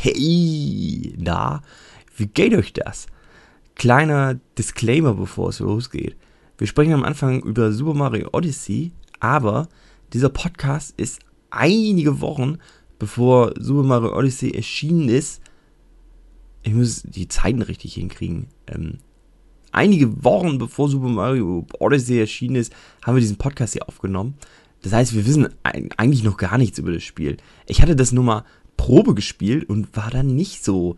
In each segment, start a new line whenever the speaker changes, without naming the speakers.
Hey, na, wie geht euch das? Kleiner Disclaimer, bevor es losgeht. Wir sprechen am Anfang über Super Mario Odyssey, aber dieser Podcast ist einige Wochen bevor Super Mario Odyssey erschienen ist. Ich muss die Zeiten richtig hinkriegen. Ähm, einige Wochen bevor Super Mario Odyssey erschienen ist, haben wir diesen Podcast hier aufgenommen. Das heißt, wir wissen eigentlich noch gar nichts über das Spiel. Ich hatte das nur mal Probe gespielt und war dann nicht so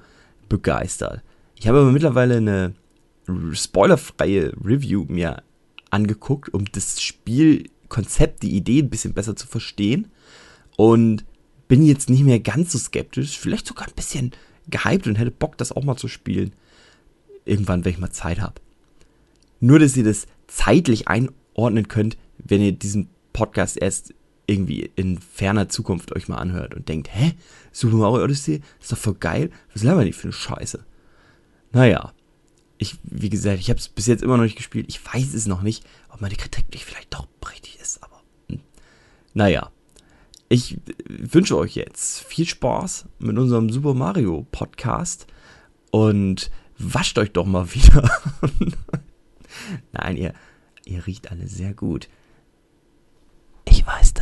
begeistert. Ich habe aber mittlerweile eine spoilerfreie Review mir angeguckt, um das Spielkonzept, die Idee ein bisschen besser zu verstehen. Und bin jetzt nicht mehr ganz so skeptisch, vielleicht sogar ein bisschen gehypt und hätte Bock, das auch mal zu spielen. Irgendwann, wenn ich mal Zeit habe. Nur, dass ihr das zeitlich einordnen könnt, wenn ihr diesen Podcast erst irgendwie in ferner Zukunft euch mal anhört und denkt, hä? Super Mario Odyssey? Ist doch voll geil. Was labern die für eine Scheiße? Naja. Ich, wie gesagt, ich habe es bis jetzt immer noch nicht gespielt. Ich weiß es noch nicht, ob meine Kritik nicht vielleicht doch richtig ist, aber. Hm. Naja. Ich wünsche euch jetzt viel Spaß mit unserem Super Mario Podcast und wascht euch doch mal wieder. Nein, ihr, ihr riecht alle sehr gut. Ich weiß das.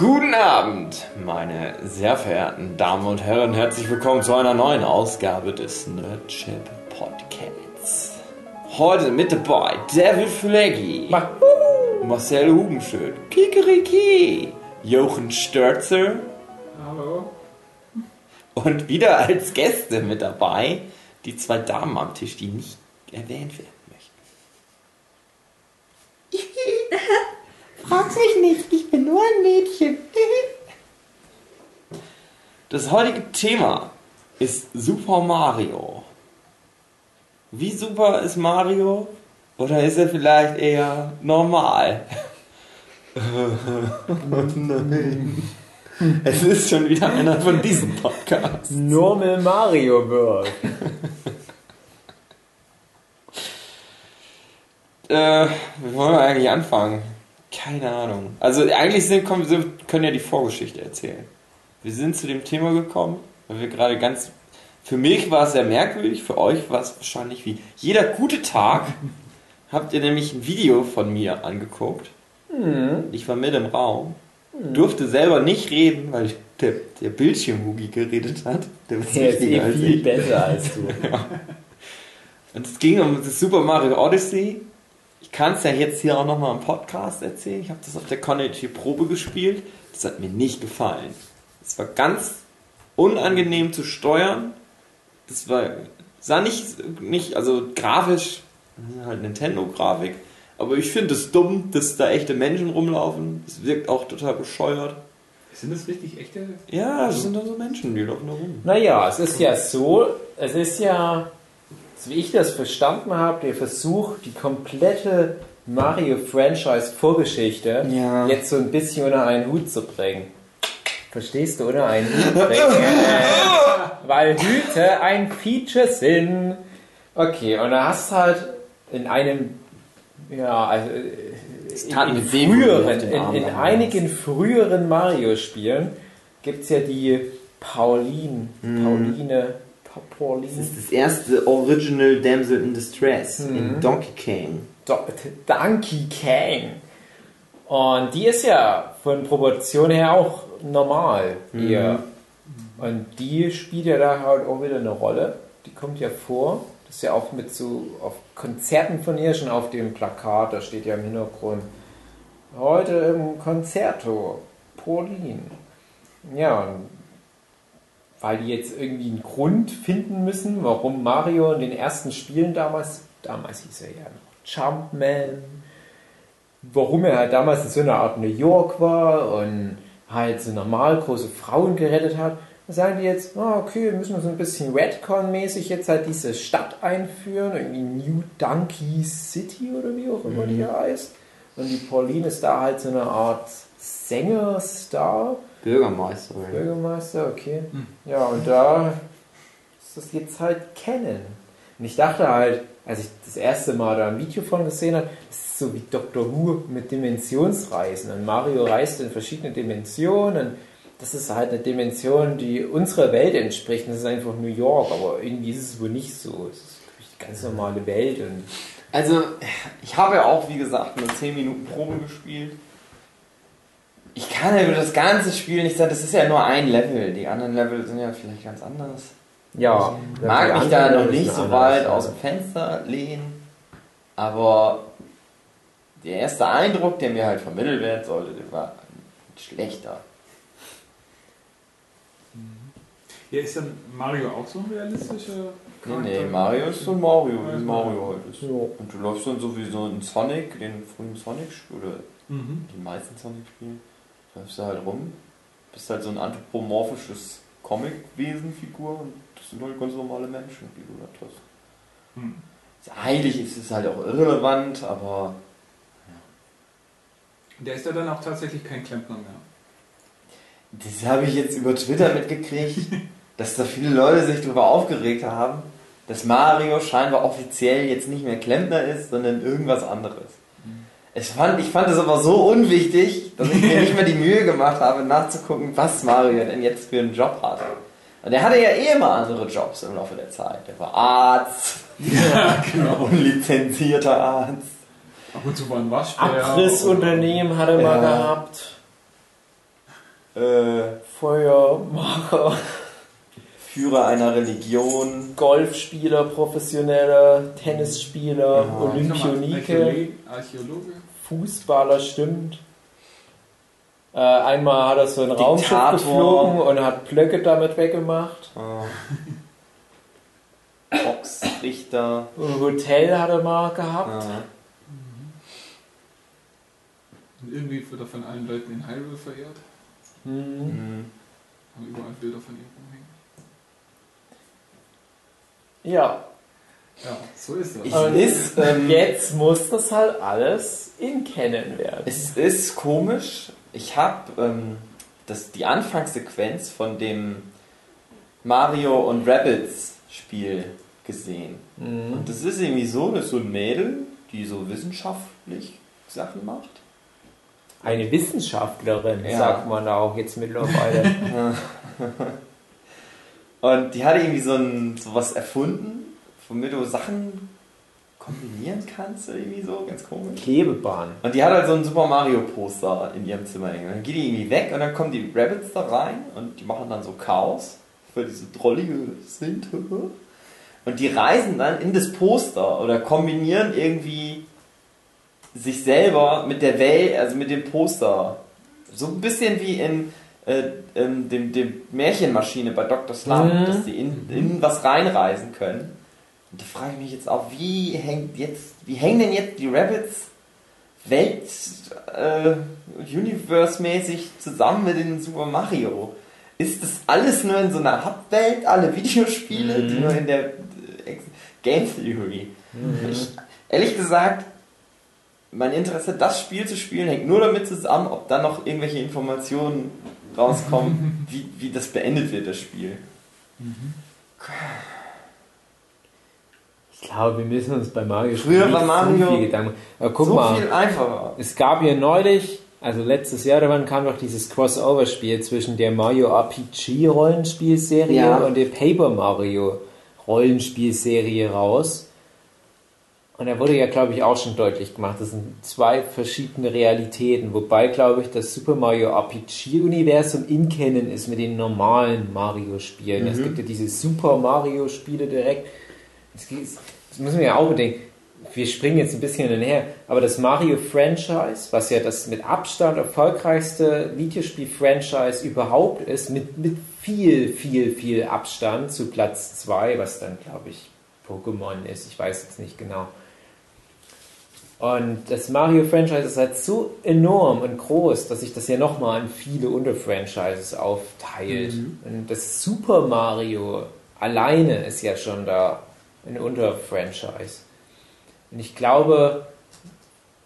Guten Abend, meine sehr verehrten Damen und Herren. Herzlich willkommen zu einer neuen Ausgabe des Nerdchip Podcasts. Heute mit dabei David Fleggy, Marcel Hugenschön, Kikeriki, Jochen Störzer.
Hallo.
Und wieder als Gäste mit dabei die zwei Damen am Tisch, die nicht erwähnt werden
Frag's mich nicht, ich bin nur ein Mädchen.
Das heutige Thema ist Super Mario. Wie super ist Mario? Oder ist er vielleicht eher normal? Nein. Es ist schon wieder einer von diesen Podcasts.
Normal Mario World.
Äh, wie wollen wir eigentlich anfangen? Keine Ahnung. Also eigentlich sind, können ja die Vorgeschichte erzählen. Wir sind zu dem Thema gekommen, weil wir gerade ganz... Für mich war es sehr merkwürdig, für euch war es wahrscheinlich wie jeder gute Tag. Habt ihr nämlich ein Video von mir angeguckt.
Mhm.
Ich war mit im Raum. Durfte selber nicht reden, weil der, der Bildschirmhugi geredet hat. Der war
Der ist eh viel
ich.
besser als du.
Und es ging um das Super Mario Odyssey. Ich kann es ja jetzt hier auch nochmal im Podcast erzählen. Ich habe das auf der Connect Probe gespielt. Das hat mir nicht gefallen. Es war ganz unangenehm zu steuern. Das war, sah nicht, nicht also grafisch, halt Nintendo-Grafik. Aber ich finde es dumm, dass da echte Menschen rumlaufen. Es wirkt auch total bescheuert.
Sind das richtig echte?
Ja, das sind dann so Menschen, die laufen da rum.
Naja, es ist ja so, es ist ja, so wie ich das verstanden habe, der Versuch, die komplette Mario-Franchise-Vorgeschichte
Ja.
jetzt so ein bisschen unter einen Hut zu bringen. Verstehst du, unter einen Hut bringen? Weil Hüte ein Feature sind. Okay, und da hast du halt in einem, ja, also in, in, früheren, in, in einigen früheren Mario-Spielen gibt es ja die Pauline, Pauline, Pa- Pauline,
Das ist das erste Original Damsel in Distress in Donkey Kong.
Do Donkey Kang. Und die ist ja von Proportion her auch normal eher. Und die spielt ja da halt auch wieder eine Rolle. Die kommt ja vor. Das ist ja auch mit so auf Konzerten von ihr schon auf dem Plakat, da steht ja im Hintergrund. Heute im Konzerto. Pauline. Ja, und weil die jetzt irgendwie einen Grund finden müssen, warum Mario in den ersten Spielen damals, damals hieß er ja noch Jumpman, warum er halt damals in so einer Art New York war und halt so normal große Frauen gerettet hat, dann sagen die jetzt, ah, okay, müssen wir so ein bisschen Redcon-mäßig jetzt halt diese Stadt einführen, irgendwie New Donkey City oder wie auch immer die heißt. Und die Pauline ist da halt so eine Art Sängerstar.
Bürgermeister.
Bürgermeister, okay. Ja, und da ist das jetzt halt kennen. Und ich dachte halt, als ich das erste Mal da ein Video von gesehen habe, das ist so wie Doctor Who mit Dimensionsreisen. Und Mario reist in verschiedene Dimensionen. Das ist halt eine Dimension, die unserer Welt entspricht. Das ist einfach New York, aber irgendwie ist es wohl nicht so. Es ist die ganz normale Welt und
Also, ich habe ja auch, wie gesagt, nur 10 Minuten Probe gespielt. Ich kann ja über das ganze Spiel nicht sagen, das ist ja nur ein Level. Die anderen Level sind ja vielleicht ganz anders.
ja.
Ich mag mich da noch nicht so weit aus
aus.
dem Fenster lehnen, aber der erste Eindruck, der mir halt vermittelt werden sollte, der war schlechter.
Ja, ist dann Mario auch so ein realistischer
Nee,
Charakter?
nee, Mario ist so ein Mario, wie
ist
Mario halt ist.
Ja.
Und du läufst dann so wie so ein Sonic, den frühen Sonic, oder
Mhm.
die meisten Sonic-Spielen, läufst du halt rum, bist halt so ein anthropomorphisches Comic-Wesen-Figur und das sind halt ganz normale Menschen, die du da triffst.
Hm.
Eigentlich ist es halt auch irrelevant, aber
Der ist ja dann auch tatsächlich kein Klempner mehr.
das habe ich jetzt über Twitter mitgekriegt, dass da viele Leute sich darüber aufgeregt haben, dass Mario scheinbar offiziell jetzt nicht mehr Klempner ist, sondern irgendwas anderes. Ich fand, ich fand es aber so unwichtig, dass ich mir nicht mehr die Mühe gemacht habe, nachzugucken, was Mario denn jetzt für einen Job hat. Und er hatte ja eh immer andere Jobs im Laufe der Zeit. Er war Arzt,
Ja, genau.
unlizenzierter Arzt.
Ab und zu war ein Waschbär.
Abrissunternehmen hat er mal
Ja.
gehabt.
Äh,
Feuermacher,
Führer einer Religion.
Golfspieler, professioneller Tennisspieler,
Ja.
Olympionike,
Archäologe.
Fußballer, stimmt. Äh, einmal hat er so ein Raumschiff geflogen und hat Blöcke damit weggemacht.
Äh, Boxrichter.
Ein Hotel hat er mal gehabt.
Ja.
Und irgendwie wird er von allen Leuten in Hyrule verehrt.
Hm.
Mhm.
Haben überall Bilder von ihm rumhängen.
Ja,
Ja, so ist das.
Ist, ähm,
jetzt muss das halt alles in kennen werden.
Es ist komisch. Ich habe ähm, das- die Anfangssequenz von dem Mario und Rabbids Spiel gesehen.
Mhm.
Und das ist irgendwie so, das ist so ein Mädel, die so wissenschaftlich Sachen macht.
Eine Wissenschaftlerin,
Ja.
sagt man da auch jetzt mittlerweile.
Und die hat irgendwie so, ein, so was erfunden, womit du Sachen kombinieren kannst, irgendwie so, ganz komisch.
Klebebahn.
Und die hat halt so ein Super Mario Poster in ihrem Zimmer hängen. Dann geht die irgendwie weg und dann kommen die Rabbits da rein und die machen dann so Chaos, weil die so drollige sind. Und die reisen dann in das Poster oder kombinieren irgendwie sich selber mit der Welt, also mit dem Poster. So ein bisschen wie in äh, ähm, dem, dem Märchenmaschine bei Dr. Slump,
Mhm.
dass die in, in was reinreisen können. Und da frage ich mich jetzt auch, wie hängt jetzt, wie hängen denn jetzt die Rabbits Welt äh, Universe-mäßig zusammen mit den Super Mario? Ist das alles nur in so einer Hub-Welt, alle Videospiele, die nur in der äh, Game Theory? Ich, ehrlich gesagt, mein Interesse, das Spiel zu spielen, hängt nur damit zusammen, ob dann noch irgendwelche Informationen rauskommen, wie, wie das beendet wird, das Spiel.
Ich glaube, wir müssen uns bei Mario
Früher war Mario
so viel Gedanken. Aber guck
so
mal,
viel einfacher.
es gab ja neulich, also letztes Jahr, wann kam doch dieses Crossover-Spiel zwischen der Mario RPG Rollenspielserie
Ja.
und der Paper Mario Rollenspielserie raus. Und da wurde ja, glaube ich, auch schon deutlich gemacht, das sind zwei verschiedene Realitäten, wobei, glaube ich, das Super Mario RPG-Universum in Kennen ist mit den normalen Mario-Spielen. Es gibt ja diese Super Mario-Spiele direkt. Das, müssen wir ja auch bedenken. Wir springen jetzt ein bisschen hinher, aber das Mario-Franchise, was ja das mit Abstand erfolgreichste Videospiel-Franchise überhaupt ist, mit, mit viel, viel, viel Abstand zu Platz 2, was dann, glaube ich, Pokémon ist. Ich weiß jetzt nicht genau. Und das Mario-Franchise ist halt so enorm und groß, dass sich das ja nochmal in viele Unterfranchises aufteilt. Und das Super Mario alleine ist ja schon da ein Unterfranchise. Und ich glaube,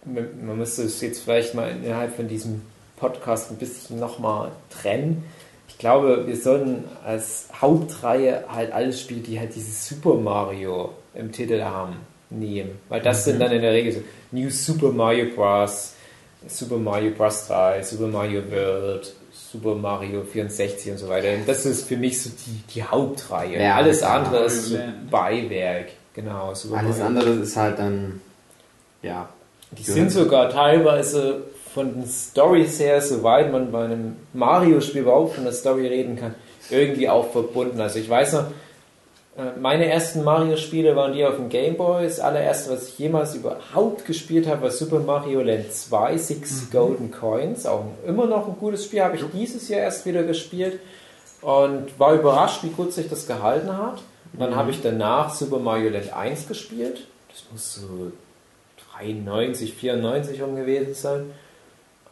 man müsste es jetzt vielleicht mal innerhalb von diesem Podcast ein bisschen nochmal trennen. Ich glaube, wir sollten als Hauptreihe halt alles spielen, die halt dieses Super Mario im Titel haben. nehmen. Weil das sind dann in der Regel so New Super Mario Bros., Super Mario Bros. 3, Super Mario World, Super Mario 64 und so weiter. Und das ist für mich so die, die Hauptreihe.
Ja,
Alles andere
Mario
ist so. Beiwerk. Genau, Super
Alles
Mario.
andere ist halt dann, ja.
Die sind sogar teilweise von den Stories her, soweit man bei einem Mario-Spiel überhaupt von der Story reden kann, irgendwie auch verbunden. Also ich weiß noch, meine ersten Mario-Spiele waren die auf dem Game Boy. Das allererste, was ich jemals überhaupt gespielt habe, war Super Mario Land 2, Six Golden Coins. Auch immer noch ein gutes Spiel, habe ich dieses Jahr erst wieder gespielt und war überrascht, wie gut sich das gehalten hat. Und dann habe ich danach Super Mario Land 1 gespielt. Das muss so 93, 94 rum gewesen sein.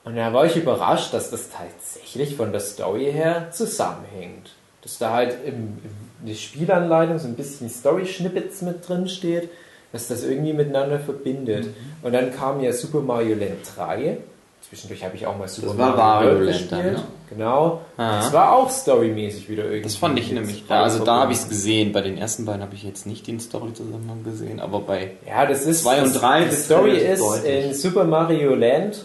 Und da war ich überrascht, dass das tatsächlich von der Story her zusammenhängt. Dass da halt im, in der Spielanleitung so ein bisschen Story-Schnippets mit drin steht, dass das irgendwie miteinander verbindet. Und dann kam ja Super Mario Land 3. Zwischendurch habe ich auch mal Super
Das war
Mario
Wario
World
Land
gespielt.
dann, ne?
Genau.
Ah.
Das war auch storymäßig wieder irgendwie.
Das fand ich nämlich,
Story
also da habe ich es gesehen. Bei den ersten beiden habe ich jetzt nicht den Story-Zusammenhang gesehen, aber bei
Ja, das ist.
Zwei und
das-
drei
Die
ist
Story ist
deutlich.
in Super Mario Land,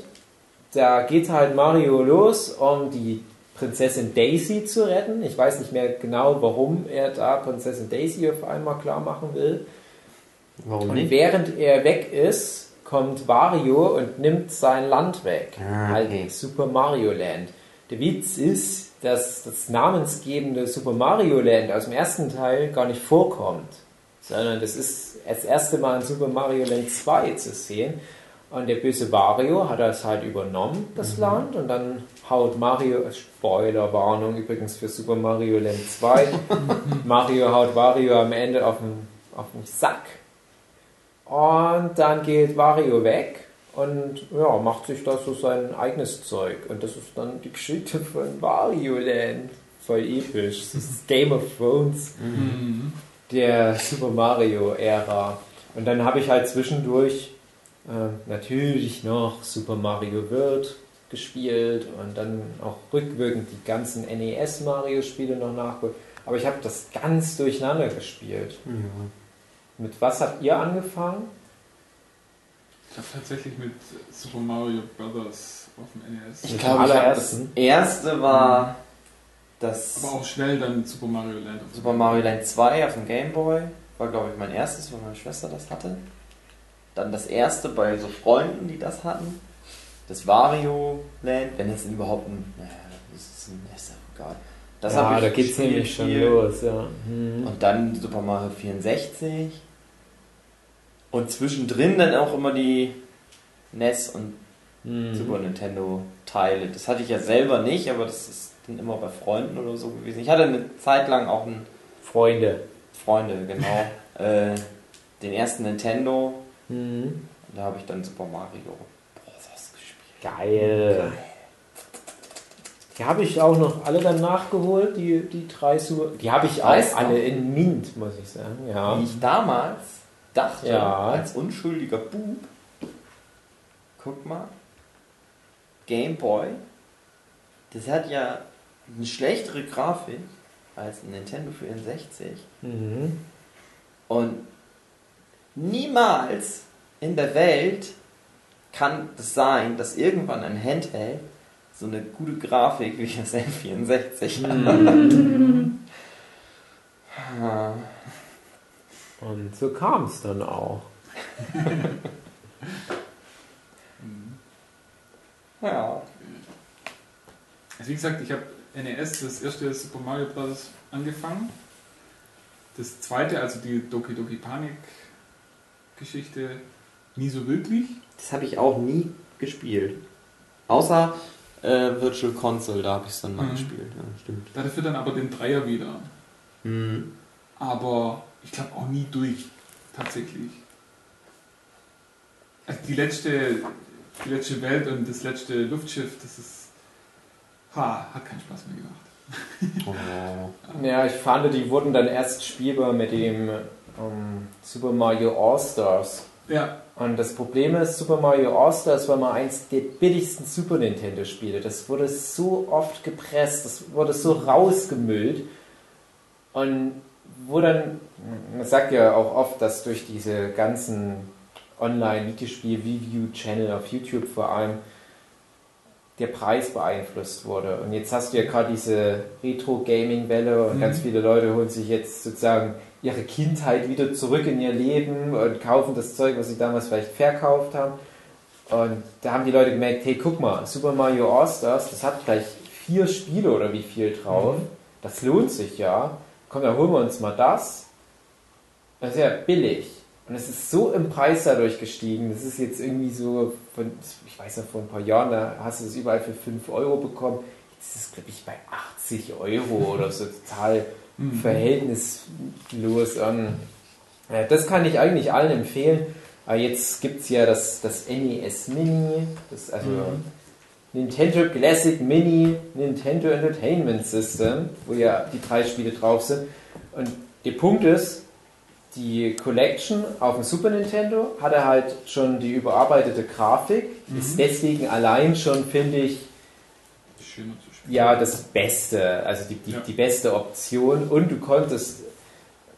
da geht halt Mario los, um die Prinzessin Daisy zu retten. Ich weiß nicht mehr genau, warum er da Prinzessin Daisy auf einmal klar machen will.
warum
Und
nicht?
während er weg ist, kommt Wario und nimmt sein Land weg.
Ah,
Halt
okay.
Super Mario Land. Der Witz ist, dass das namensgebende Super Mario Land aus dem ersten Teil gar nicht vorkommt, sondern das ist das erste Mal in Super Mario Land 2 zu sehen. Und der böse Wario hat das halt übernommen, das Land, und dann haut Mario, Spoilerwarnung übrigens für Super Mario Land 2, Mario haut Wario am Ende auf den, auf den Sack. Und dann geht Wario weg und ja, macht sich da so sein eigenes Zeug. Und das ist dann die Geschichte von Wario Land. Voll episch. Das ist Game of Thrones der Super Mario-Ära. Und dann habe ich halt zwischendurch äh, natürlich noch Super Mario World gespielt und dann auch rückwirkend die ganzen NES-Mario-Spiele noch nachgeholt. Aber ich habe das ganz durcheinander gespielt. Mit was habt ihr angefangen?
Ich habe tatsächlich mit Super Mario Brothers auf dem NES.
Ich glaube, das erste war das
Aber auch schnell dann Super Mario Land. auf dem
Super Mario Land 2 auf dem Game Boy. War, glaube ich, mein erstes, weil meine Schwester das hatte. Dann das erste bei so Freunden, die das hatten. Das Wario Land, wenn es überhaupt ein. Naja, das ist, ein, ist egal. Das
ja,
hab ich
da geht's nämlich schon
viel.
los. Ja. Mhm.
Und dann Super Mario 64. Und zwischendrin dann auch immer die NES und
Mhm.
Super Nintendo Teile. Das hatte ich ja selber nicht, aber das ist dann immer bei Freunden oder so gewesen. Ich hatte eine Zeit lang auch einen
Freunde.
Freunde, genau. äh, den ersten Nintendo.
Mhm.
Da habe ich dann Super Mario.
Geil. Die habe ich auch noch alle dann nachgeholt, die, die drei Super. Die habe ich auch alle in Mint, muss ich sagen. Ja.
Wie ich damals dachte,
Ja.
als unschuldiger Bub, guck mal, Game Boy, das hat ja eine schlechtere Grafik als ein Nintendo 64.
Mhm.
Und niemals in der Welt kann es sein, dass irgendwann ein Handheld so eine gute Grafik wie das N64 hat. Ah,
Und so kam es dann auch.
Ja.
Also wie gesagt, ich habe NES, das erste Super Mario Bros. angefangen. Das zweite, also die Doki Doki Panik Geschichte, nie so wirklich.
Das habe ich auch nie gespielt. Außer äh, Virtual Console, da habe ich es dann mal
Mhm.
gespielt. Ja, stimmt.
Dafür dann aber den Dreier wieder.
Mhm.
Aber ich glaube auch nie durch, tatsächlich. Also die letzte, die letzte Welt und das letzte Luftschiff, das ist. Ha, hat keinen Spaß mehr gemacht.
Oh.
Ja, ich fand, die wurden dann erst spielbar mit dem ähm, Super Mario All-Stars.
Ja,
Und das Problem ist, Super Mario All-Stars war mal eins der billigsten Super Nintendo-Spiele. Das wurde so oft gepresst, das wurde so rausgemüllt. Und wo dann, man sagt ja auch oft, dass durch diese ganzen Online-Videospiel-Review-Channel auf YouTube vor allem der Preis beeinflusst wurde. Und jetzt hast du ja gerade diese Retro-Gaming-Welle und
Mhm.
ganz viele Leute holen sich jetzt sozusagen ihre Kindheit wieder zurück in ihr Leben und kaufen das Zeug, was sie damals vielleicht verkauft haben. Und da haben die Leute gemerkt, hey, guck mal, Super Mario All-Stars, das hat gleich vier Spiele oder wie viel drauf. Das lohnt sich ja. Komm, dann holen wir uns mal das. Das ist ja billig. Und es ist so im Preis dadurch gestiegen. Das ist jetzt irgendwie so, von, ich weiß noch, vor ein paar Jahren, da hast du es überall für 5 Euro bekommen. Jetzt ist es, glaube ich, bei 80 Euro oder so total verhältnislos. Ähm, ja, das kann ich eigentlich allen empfehlen. Aber jetzt gibt es ja das, das NES Mini, das also Nintendo Classic Mini, Nintendo Entertainment System, wo ja die drei Spiele drauf sind. Und der Punkt ist, die Collection auf dem Super Nintendo hatte halt schon die überarbeitete Grafik, ist deswegen allein schon, finde ich,
Schöner.
Ja, das Beste, also die, die,
Ja.
die beste Option und du konntest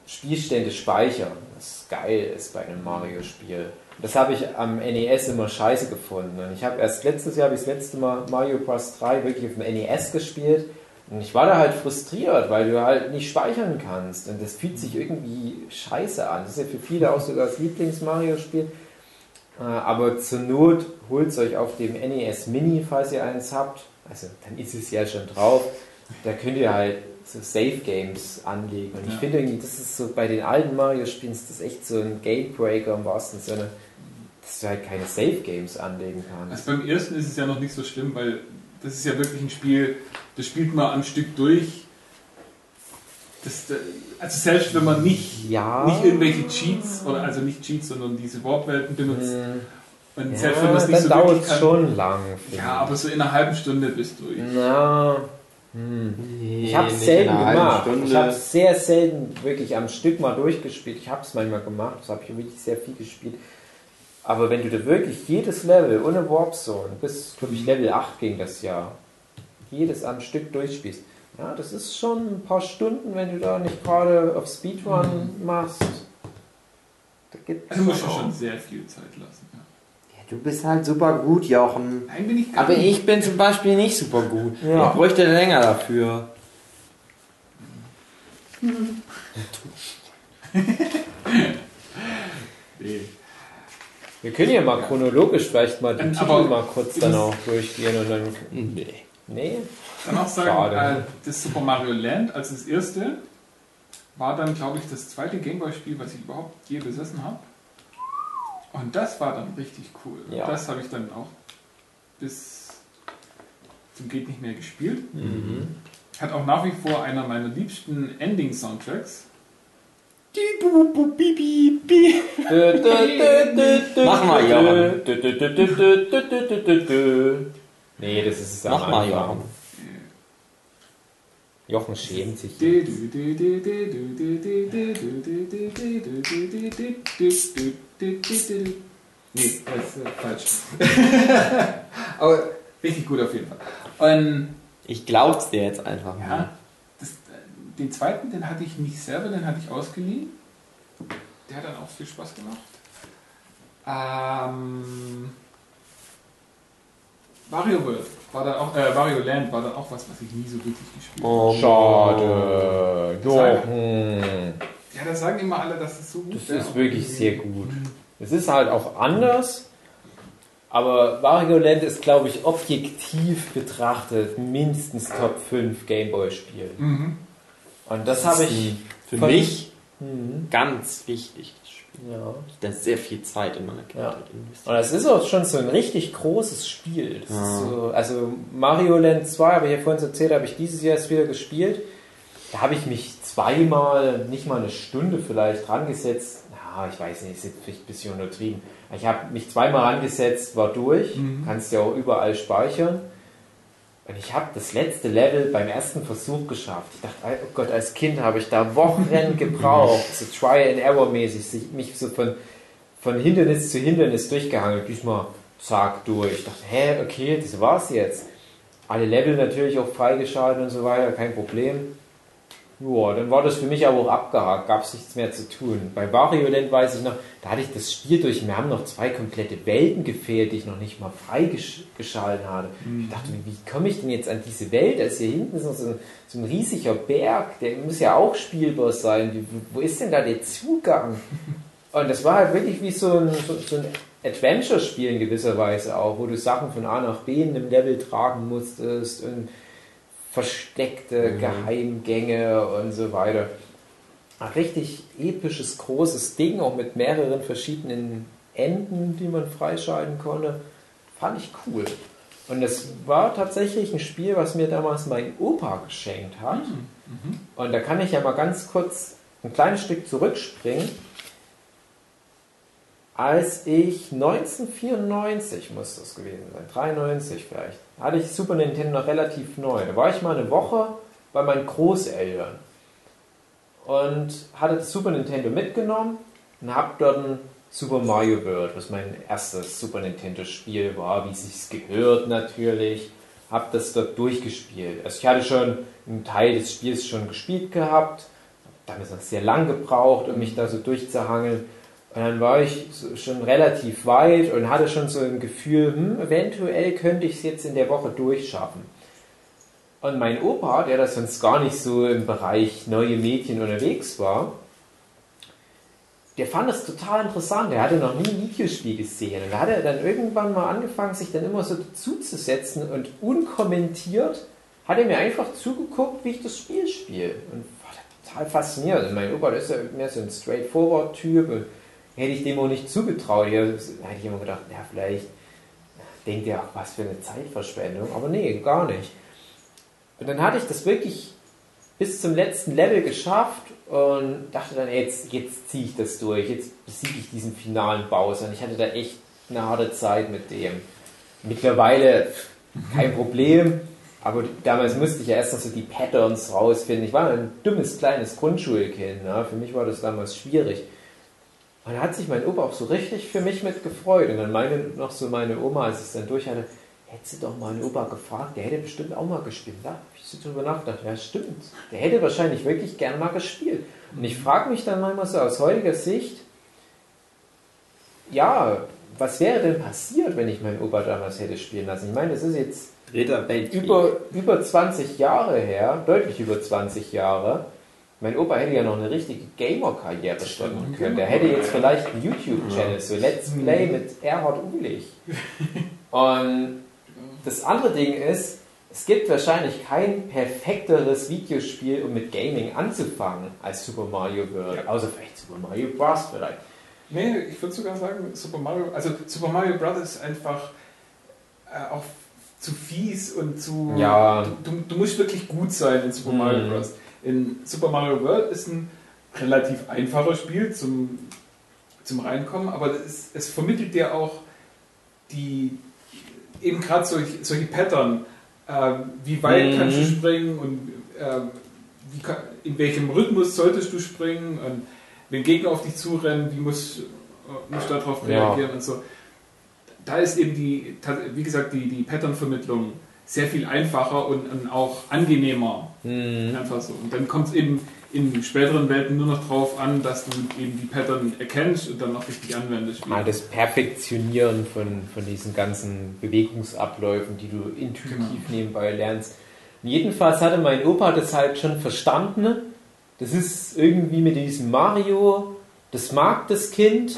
Spielstände speichern, was geil ist bei einem Mario-Spiel. Das habe ich am NES immer scheiße gefunden. Und ich habe erst letztes Jahr, habe ich das letzte Mal Mario Bros. 3 wirklich auf dem NES gespielt. Und ich war da halt frustriert, weil du halt nicht speichern kannst. Und das fühlt sich irgendwie scheiße an. Das ist ja für viele auch sogar das Lieblings-Mario-Spiel. Äh, Aber zur Not holt es euch auf dem NES Mini, falls ihr eins habt. Also dann ist es ja schon drauf. Da könnt ihr halt so Save Games anlegen. Und ich
Ja.
finde irgendwie, das ist so bei den alten Mario-Spielen ist das echt so ein Gamebreaker im wahrsten Sinne, dass du halt keine Save Games anlegen kannst.
Also beim ersten ist es ja noch nicht so schlimm, weil das ist ja wirklich ein Spiel, das spielt man am Stück durch. Das, äh, also selbst wenn man nicht,
Ja.
nicht irgendwelche Cheats, oder also nicht Cheats, sondern diese Warpwelten benutzt,
Hm,
und
ja,
selbst wenn man es nicht so
dauert
kann,
schon lang.
ja, aber so in einer halben Stunde bist du durch.
ich. Na, hm.
Nee,
Ich habe es selten gemacht. Ich habe es sehr selten wirklich am Stück mal durchgespielt. Ich habe es manchmal gemacht, das habe ich wirklich sehr viel gespielt. Aber wenn du da wirklich jedes Level ohne Warp Zone bis, glaube ich, Level 8 ging das Jahr, jedes am Stück durchspielst, ja, das ist schon ein paar Stunden, wenn du da nicht gerade auf Speedrun machst. Da gibt
Also musst du schon sehr viel Zeit lassen.
Du bist halt super gut, Jochen.
Nein, bin ich gar
Aber
nicht.
ich bin zum Beispiel nicht super gut.
Ja.
Ich bräuchte länger dafür.
Nee.
Wir können ja mal chronologisch vielleicht mal die
Ähm,
Titel mal kurz dann auch durchgehen und dann.
Nee.
Nee?
Dann auch sagen, äh, das Super Mario Land als das erste war dann, glaube ich, das zweite Gameboy-Spiel, was ich überhaupt je besessen habe. Und das war dann richtig cool.
Ja.
Das habe ich dann auch bis zum Geht nicht mehr gespielt. Hat auch nach wie vor einer meiner liebsten Ending-Soundtracks.
Mach mal, Jochen.
Nee, das ist es
Mach mal. Jochen.
Jochen schämt sich.
Nee, das ist falsch. Aber richtig gut auf jeden Fall. Und
Ich glaub's dir jetzt einfach mal.
ja, das, äh, den zweiten, den hatte ich nicht selber, den hatte ich ausgeliehen. Der hat dann auch viel Spaß gemacht. Ähm, Wario World war dann auch, äh, Wario Land war dann auch was, was ich nie so wirklich gespielt habe.
Oh,
Schade. Jochen.
Ja, da sagen immer alle, dass es so gut
Das
wäre.
ist wirklich sehr gut. Es ist halt auch anders, aber Wario Land ist, glaube ich, objektiv betrachtet mindestens Top 5 Gameboy-Spiel.
Mhm.
Und das habe ich.
Für mich
Mhm.
ganz wichtig.
Ja.
Da ist sehr viel Zeit in meiner
Ja.
Kindheit investiert.
Und das ist auch schon so ein richtig großes Spiel.
Ja.
so, also Mario Land 2, habe ich ja vorhin erzählt, habe ich dieses Jahr erst wieder gespielt. Da habe ich mich zweimal, nicht mal eine Stunde vielleicht rangesetzt. Ja, ich weiß nicht, ist jetzt vielleicht ein bisschen untertrieben. Ich habe mich zweimal rangesetzt, war durch.
Mhm.
Kannst ja auch überall speichern. Und ich habe das letzte Level beim ersten Versuch geschafft. Ich dachte, oh Gott, als Kind habe ich da Wochen gebraucht, so Try and Error mäßig, mich so von, von Hindernis zu Hindernis durchgehangelt. Diesmal zack durch. Ich dachte, hä, okay, das war's jetzt. Alle Level natürlich auch freigeschaltet und so weiter, kein Problem. Ja, dann war das für mich aber auch abgehakt, gab es nichts mehr zu tun. Bei Wario Land weiß ich noch, da hatte ich das Spiel durch, mir haben noch zwei komplette Welten gefehlt, die ich noch nicht mal freigeschalten hatte. Ich dachte wie komme ich denn jetzt an diese Welt? Da ist hier hinten so ein, so ein riesiger Berg, der muss ja auch spielbar sein. Wie, wo ist denn da der Zugang? Und das war halt wirklich wie so ein, so, so ein Adventure-Spiel in gewisser Weise auch, wo du Sachen von A nach B in einem Level tragen musstest und versteckte Geheimgänge und so weiter. Ein richtig episches, großes Ding, auch mit mehreren verschiedenen Enden, die man freischalten konnte. Fand ich cool. Und es war tatsächlich ein Spiel, was mir damals mein Opa geschenkt hat. Und da kann ich ja mal ganz kurz ein kleines Stück zurückspringen. Als ich 1994 muss das gewesen sein, 93 vielleicht, hatte ich Super Nintendo noch relativ neu. Da war ich mal eine Woche bei meinen Großeltern und hatte das Super Nintendo mitgenommen und habe dort ein Super Mario World, was mein erstes Super Nintendo Spiel war, wie es sich gehört natürlich, habe das dort durchgespielt. Also ich hatte schon einen Teil des Spiels schon gespielt gehabt, hab damals noch sehr lang gebraucht, um mich da so durchzuhangeln. Und dann war ich schon relativ weit und hatte schon so ein Gefühl, hm, eventuell könnte ich es jetzt in der Woche durchschaffen. Und mein Opa, der da sonst gar nicht so im Bereich neue Mädchen unterwegs war, der fand es total interessant. Er hatte noch nie ein Videospiel gesehen. Und da hat er dann irgendwann mal angefangen, sich dann immer so dazuzusetzen und unkommentiert hat er mir einfach zugeguckt, wie ich das Spiel spiele. Und war total fasziniert. Und mein Opa, der ist ja mehr so ein Straightforward-Typ. Hätte ich dem auch nicht zugetraut. Da hätte ich immer gedacht, ja, vielleicht denkt er, ach, was für eine Zeitverschwendung. Aber nee, gar nicht. Und dann hatte ich das wirklich bis zum letzten Level geschafft und dachte dann, jetzt, jetzt ziehe ich das durch, jetzt besiege ich diesen finalen Bowser. Und ich hatte da echt eine harte Zeit mit dem. Mittlerweile kein Problem, aber damals musste ich ja erst noch so die Patterns rausfinden. Ich war ein dummes kleines Grundschulkind, ne? für mich war das damals schwierig. Und da hat sich mein Opa auch so richtig für mich mit gefreut. Und dann meinte noch so meine Oma, als ich es dann durch hatte, hätte sie doch meinen Opa gefragt, der hätte bestimmt auch mal gespielt. Da habe ich so drüber nachgedacht, ja stimmt, der hätte wahrscheinlich wirklich gern mal gespielt. Und ich frage mich dann manchmal so aus heutiger Sicht, ja, was wäre denn passiert, wenn ich meinen Opa damals hätte spielen lassen? Ich meine, das ist jetzt über, über 20 Jahre her, deutlich über 20 Jahre. Mein Opa hätte ja noch eine richtige Gamer-Karriere starten können. Der hätte jetzt vielleicht einen YouTube-Channel, so Let's Play mit Erhard Ulich. Und das andere Ding ist, es gibt wahrscheinlich kein perfekteres Videospiel, um mit Gaming anzufangen, als Super Mario World. Außer vielleicht Super Mario Bros. vielleicht.
Nee, ich würde sogar sagen, Super Mario, also Super Mario Bros. ist einfach äh, auch zu fies und zu.
Ja.
Du, du, du musst wirklich gut sein in Super Mario
Mhm.
Bros. In Super Mario World ist ein relativ einfaches Spiel zum, zum Reinkommen, aber es, es vermittelt dir auch die eben gerade solche, solche Pattern. Ähm, wie weit
Mhm.
kannst du springen und ähm, wie, in welchem Rhythmus solltest du springen und wenn Gegner auf dich zurennen, wie musst, äh, musst du darauf
Ja.
reagieren und so. Da ist eben die, wie gesagt, die, die Patternvermittlung sehr viel einfacher und, und auch angenehmer.
Mhm.
Einfach so. Und dann kommt es eben in späteren Welten nur noch drauf an, dass du eben die Pattern erkennst und dann auch richtig anwendest.
Mal das Perfektionieren von, von diesen ganzen Bewegungsabläufen, die du intuitiv
Genau.
nebenbei lernst. Jedenfalls hatte mein Opa das halt schon verstanden. Das ist irgendwie mit diesem Mario, das mag das Kind.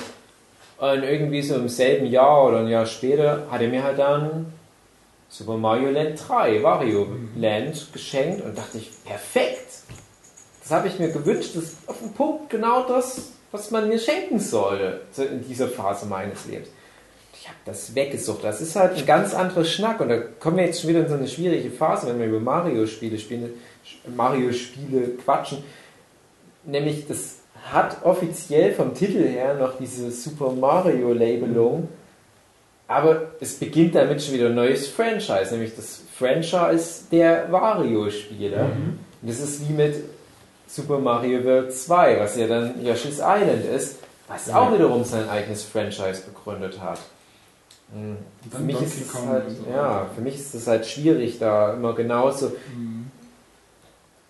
Und irgendwie so im selben Jahr oder ein Jahr später hat er mir halt dann Super Mario Land 3, Wario Land geschenkt und dachte ich, perfekt. Das habe ich mir gewünscht, das ist auf den Punkt genau das, was man mir schenken sollte so in dieser Phase meines Lebens. Ich habe das weggesucht. Das ist halt ein ganz anderer Schnack und da kommen wir jetzt schon wieder in so eine schwierige Phase, wenn wir über Mario-Spiele Mario-Spiele quatschen. Nämlich, das hat offiziell vom Titel her noch diese Super Mario-Labelung, aber es beginnt damit schon wieder ein neues Franchise, nämlich das Franchise der Wario-Spiele. Und das ist wie mit Super Mario World 2, was ja dann Yoshi's Island ist, was auch wiederum sein eigenes Franchise begründet hat. Mhm. Für mich, halt,
so.
ja, für mich ist es halt schwierig, da immer genauso
Mhm.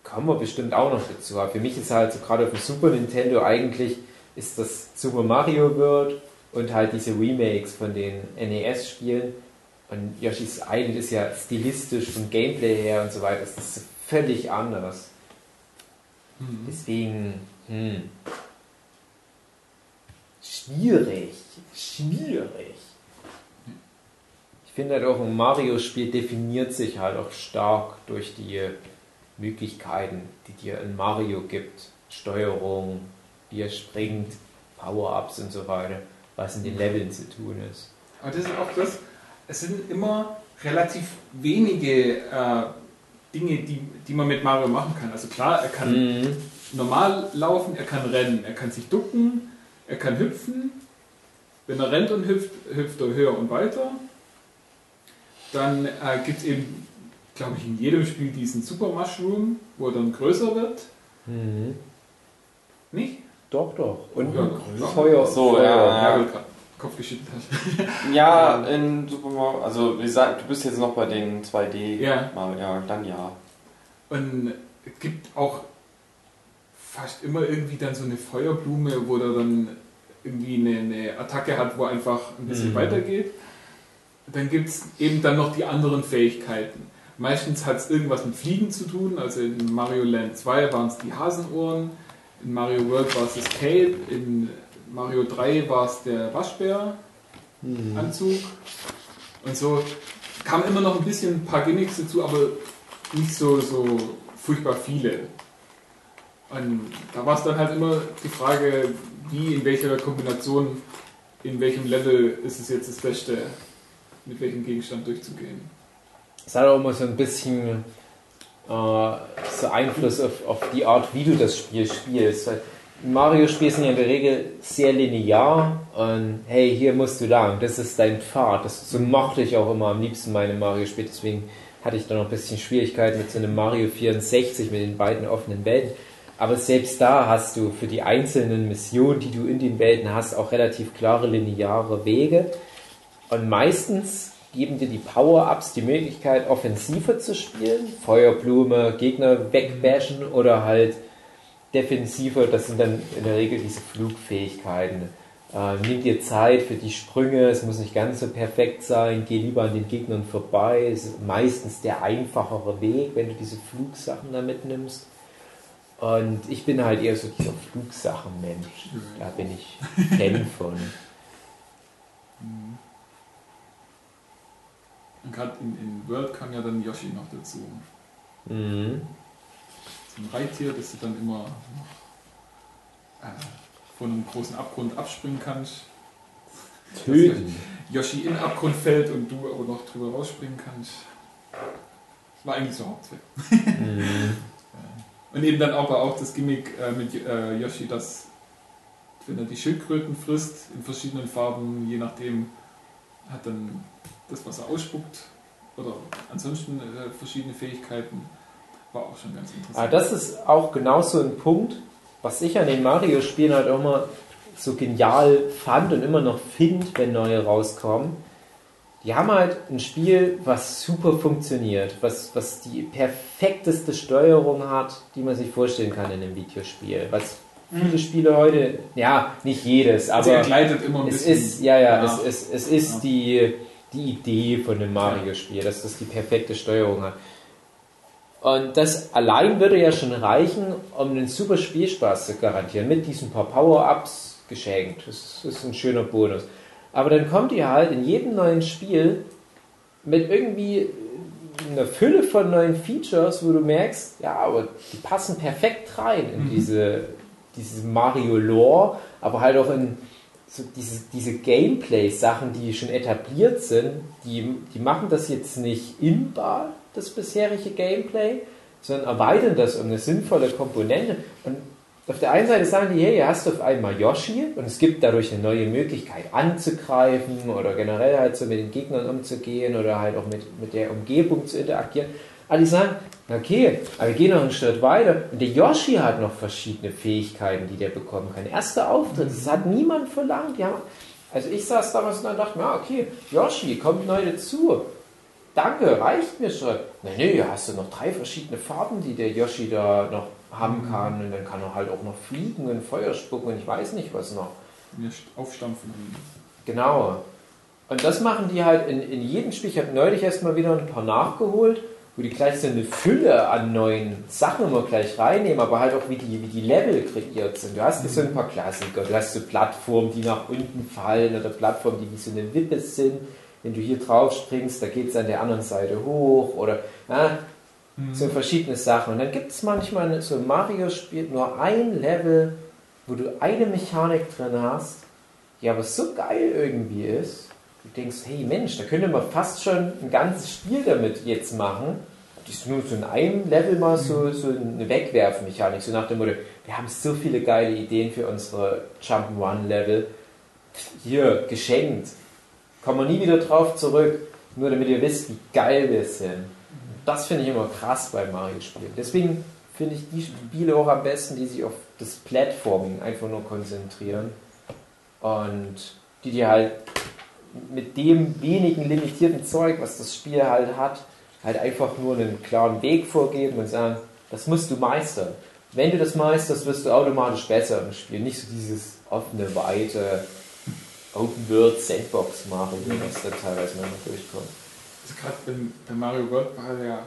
kommen wir bestimmt auch noch dazu. Aber für mich ist halt so gerade auf dem Super Nintendo eigentlich ist das Super Mario World und halt diese Remakes von den NES-Spielen. Und Yoshi's Island ist ja stilistisch vom Gameplay her und so weiter, das ist völlig anders. Deswegen, hm. Schwierig. Schwierig. Ich finde halt auch ein Mario-Spiel definiert sich halt auch stark durch die Möglichkeiten, die dir in Mario gibt. Steuerung, wie er springt, Power-Ups und so weiter, was in den Leveln zu tun ist.
Aber das ist auch das, es sind immer relativ wenige äh, Dinge, die, die man mit Mario machen kann. Also klar, er kann
Mhm.
normal laufen, er kann rennen, er kann sich ducken, er kann hüpfen. Wenn er rennt und hüpft, hüpft er höher und weiter. Dann äh, gibt es eben, glaube ich, in jedem Spiel diesen Super Mushroom, wo er dann größer wird.
Mhm.
Nicht?
Doch, doch. Und
Ja,
Feuer.
So,
Feuer.
ja.
Ja, Kopf geschüttelt hast.
Ja, in Super Mario, also wie gesagt, du bist jetzt noch bei den 2D.
Ja.
Mal, ja, dann ja.
Und es gibt auch fast immer irgendwie dann so eine Feuerblume, wo er dann irgendwie eine, eine Attacke hat, wo einfach ein bisschen
Mhm.
weitergeht. Dann gibt es eben dann noch die anderen Fähigkeiten. Meistens hat es irgendwas mit Fliegen zu tun, also in Mario Land 2 waren es die Hasenohren, in Mario World war es das Cape, in Mario 3 war es der Waschbär. Anzug. Und so kamen immer noch ein bisschen ein paar Gimmicks dazu, aber nicht so, so furchtbar viele. Und da war es dann halt immer die Frage, wie, in welcher Kombination, in welchem Level ist es jetzt das Beste, mit welchem Gegenstand durchzugehen.
Es hat auch immer so ein bisschen so Einfluss auf, auf die Art, wie du das Spiel spielst. Weil Mario-Spiele sind ja in der Regel sehr linear und hey, hier musst du lang, das ist dein Pfad. Das, so mochte ich auch immer am liebsten meine Mario-Spiele, deswegen hatte ich da noch ein bisschen Schwierigkeiten mit so einem Mario 64 mit den beiden offenen Welten. Aber selbst da hast du für die einzelnen Missionen, die du in den Welten hast, auch relativ klare lineare Wege. Und meistens geben dir die Power-Ups die Möglichkeit, offensiver zu spielen, Feuerblume, Gegner wegbashen oder halt defensiver, das sind dann in der Regel diese Flugfähigkeiten. Äh, nimm dir Zeit für die Sprünge, es muss nicht ganz so perfekt sein, geh lieber an den Gegnern vorbei, es ist meistens der einfachere Weg, wenn du diese Flugsachen da mitnimmst. Und ich bin halt eher so dieser Flugsachen-Mensch. Da bin ich Fan von.
Und gerade in, in World kam ja dann Yoshi noch dazu.
Mhm.
So ein Reittier, das du dann immer äh, von einem großen Abgrund abspringen kannst.
Töten.
Yoshi in den Abgrund fällt und du aber noch drüber rausspringen kannst. Das war eigentlich so Hauptzweck.
Mhm.
Und eben dann aber auch das Gimmick äh, mit äh, Yoshi, dass wenn er die Schildkröten frisst in verschiedenen Farben, je nachdem, hat dann das, was er ausspuckt oder ansonsten äh, verschiedene Fähigkeiten, war auch schon ganz interessant.
Aber das ist auch genauso ein Punkt, was ich an den Mario-Spielen halt auch immer so genial fand und immer noch finde, wenn neue rauskommen. Die haben halt ein Spiel, was super funktioniert, was, was die perfekteste Steuerung hat, die man sich vorstellen kann in einem Videospiel. Was viele Spiele heute, ja, nicht jedes, aber
gleitet immer ein
es
bisschen.
ist, ja, ja,
nach.
es, es, es ist
Ja.
die, die Idee von einem Mario-Spiel, dass das die perfekte Steuerung hat. Und das allein würde ja schon reichen, um einen super Spielspaß zu garantieren, mit diesen paar Power-Ups geschenkt. Das ist ein schöner Bonus. Aber dann kommt ihr halt in jedem neuen Spiel mit irgendwie einer Fülle von neuen Features, wo du merkst, ja, aber die passen perfekt rein in
Mhm.
diese, diese Mario-Lore, aber halt auch in so diese, diese Gameplay-Sachen, die schon etabliert sind, die, die machen das jetzt nicht inbar, das bisherige Gameplay, sondern erweitern das um eine sinnvolle Komponente. Und auf der einen Seite sagen die, hey, hier hast du auf einmal Yoshi und es gibt dadurch eine neue Möglichkeit anzugreifen oder generell halt so mit den Gegnern umzugehen oder halt auch mit, mit der Umgebung zu interagieren. Die sagen, okay, aber wir gehen noch einen Schritt weiter und der Yoshi hat noch verschiedene Fähigkeiten, die der bekommen kann. Erster Auftritt, das hat niemand verlangt. Haben, also ich saß damals und dachte, ja, okay, Yoshi kommt neu dazu. danke, reicht mir schon. Nee, nee, hast du noch drei verschiedene Farben, die der Yoshi da noch haben kann. Und dann kann er halt auch noch fliegen und Feuer spucken und ich weiß nicht was noch.
Mir aufstampfen.
Genau. Und das machen die halt in, in jedem Spiel. Ich habe neulich erst mal wieder ein paar nachgeholt, wo die gleich so eine Fülle an neuen Sachen immer gleich reinnehmen, aber halt auch wie die, wie die Level kreiert sind. Du hast so ein paar Klassiker, du hast so Plattformen, die nach unten fallen oder Plattformen, die wie so eine Wippe sind. Wenn du hier drauf springst, da geht es an der anderen Seite hoch oder ja, so verschiedene Sachen. Und dann gibt es manchmal so ein Mario-Spiel nur ein Level, wo du eine Mechanik drin hast, die aber so geil irgendwie ist, du denkst, hey Mensch, da könnte man fast schon ein ganzes Spiel damit jetzt machen. Die ist nur so in einem Level mal so, so eine Wegwerfmechanik, so nach dem Motto, wir haben so viele geile Ideen für unsere Jump'n'Run-Level. Hier, geschenkt. Kommen wir nie wieder drauf zurück, nur damit ihr wisst, wie geil wir sind. Das finde ich immer krass bei Mario-Spielen. Deswegen finde ich die Spiele auch am besten, die sich auf das Platforming einfach nur konzentrieren und die dir halt mit dem wenigen limitierten Zeug, was das Spiel halt hat, halt einfach nur einen klaren Weg vorgeben und sagen, das musst du meistern. Wenn du das meisterst, wirst du automatisch besser im Spiel. Nicht so dieses offene, weite Open World Sandbox Mario, was da teilweise noch durchkommt.
Also gerade bei, Mario World war ja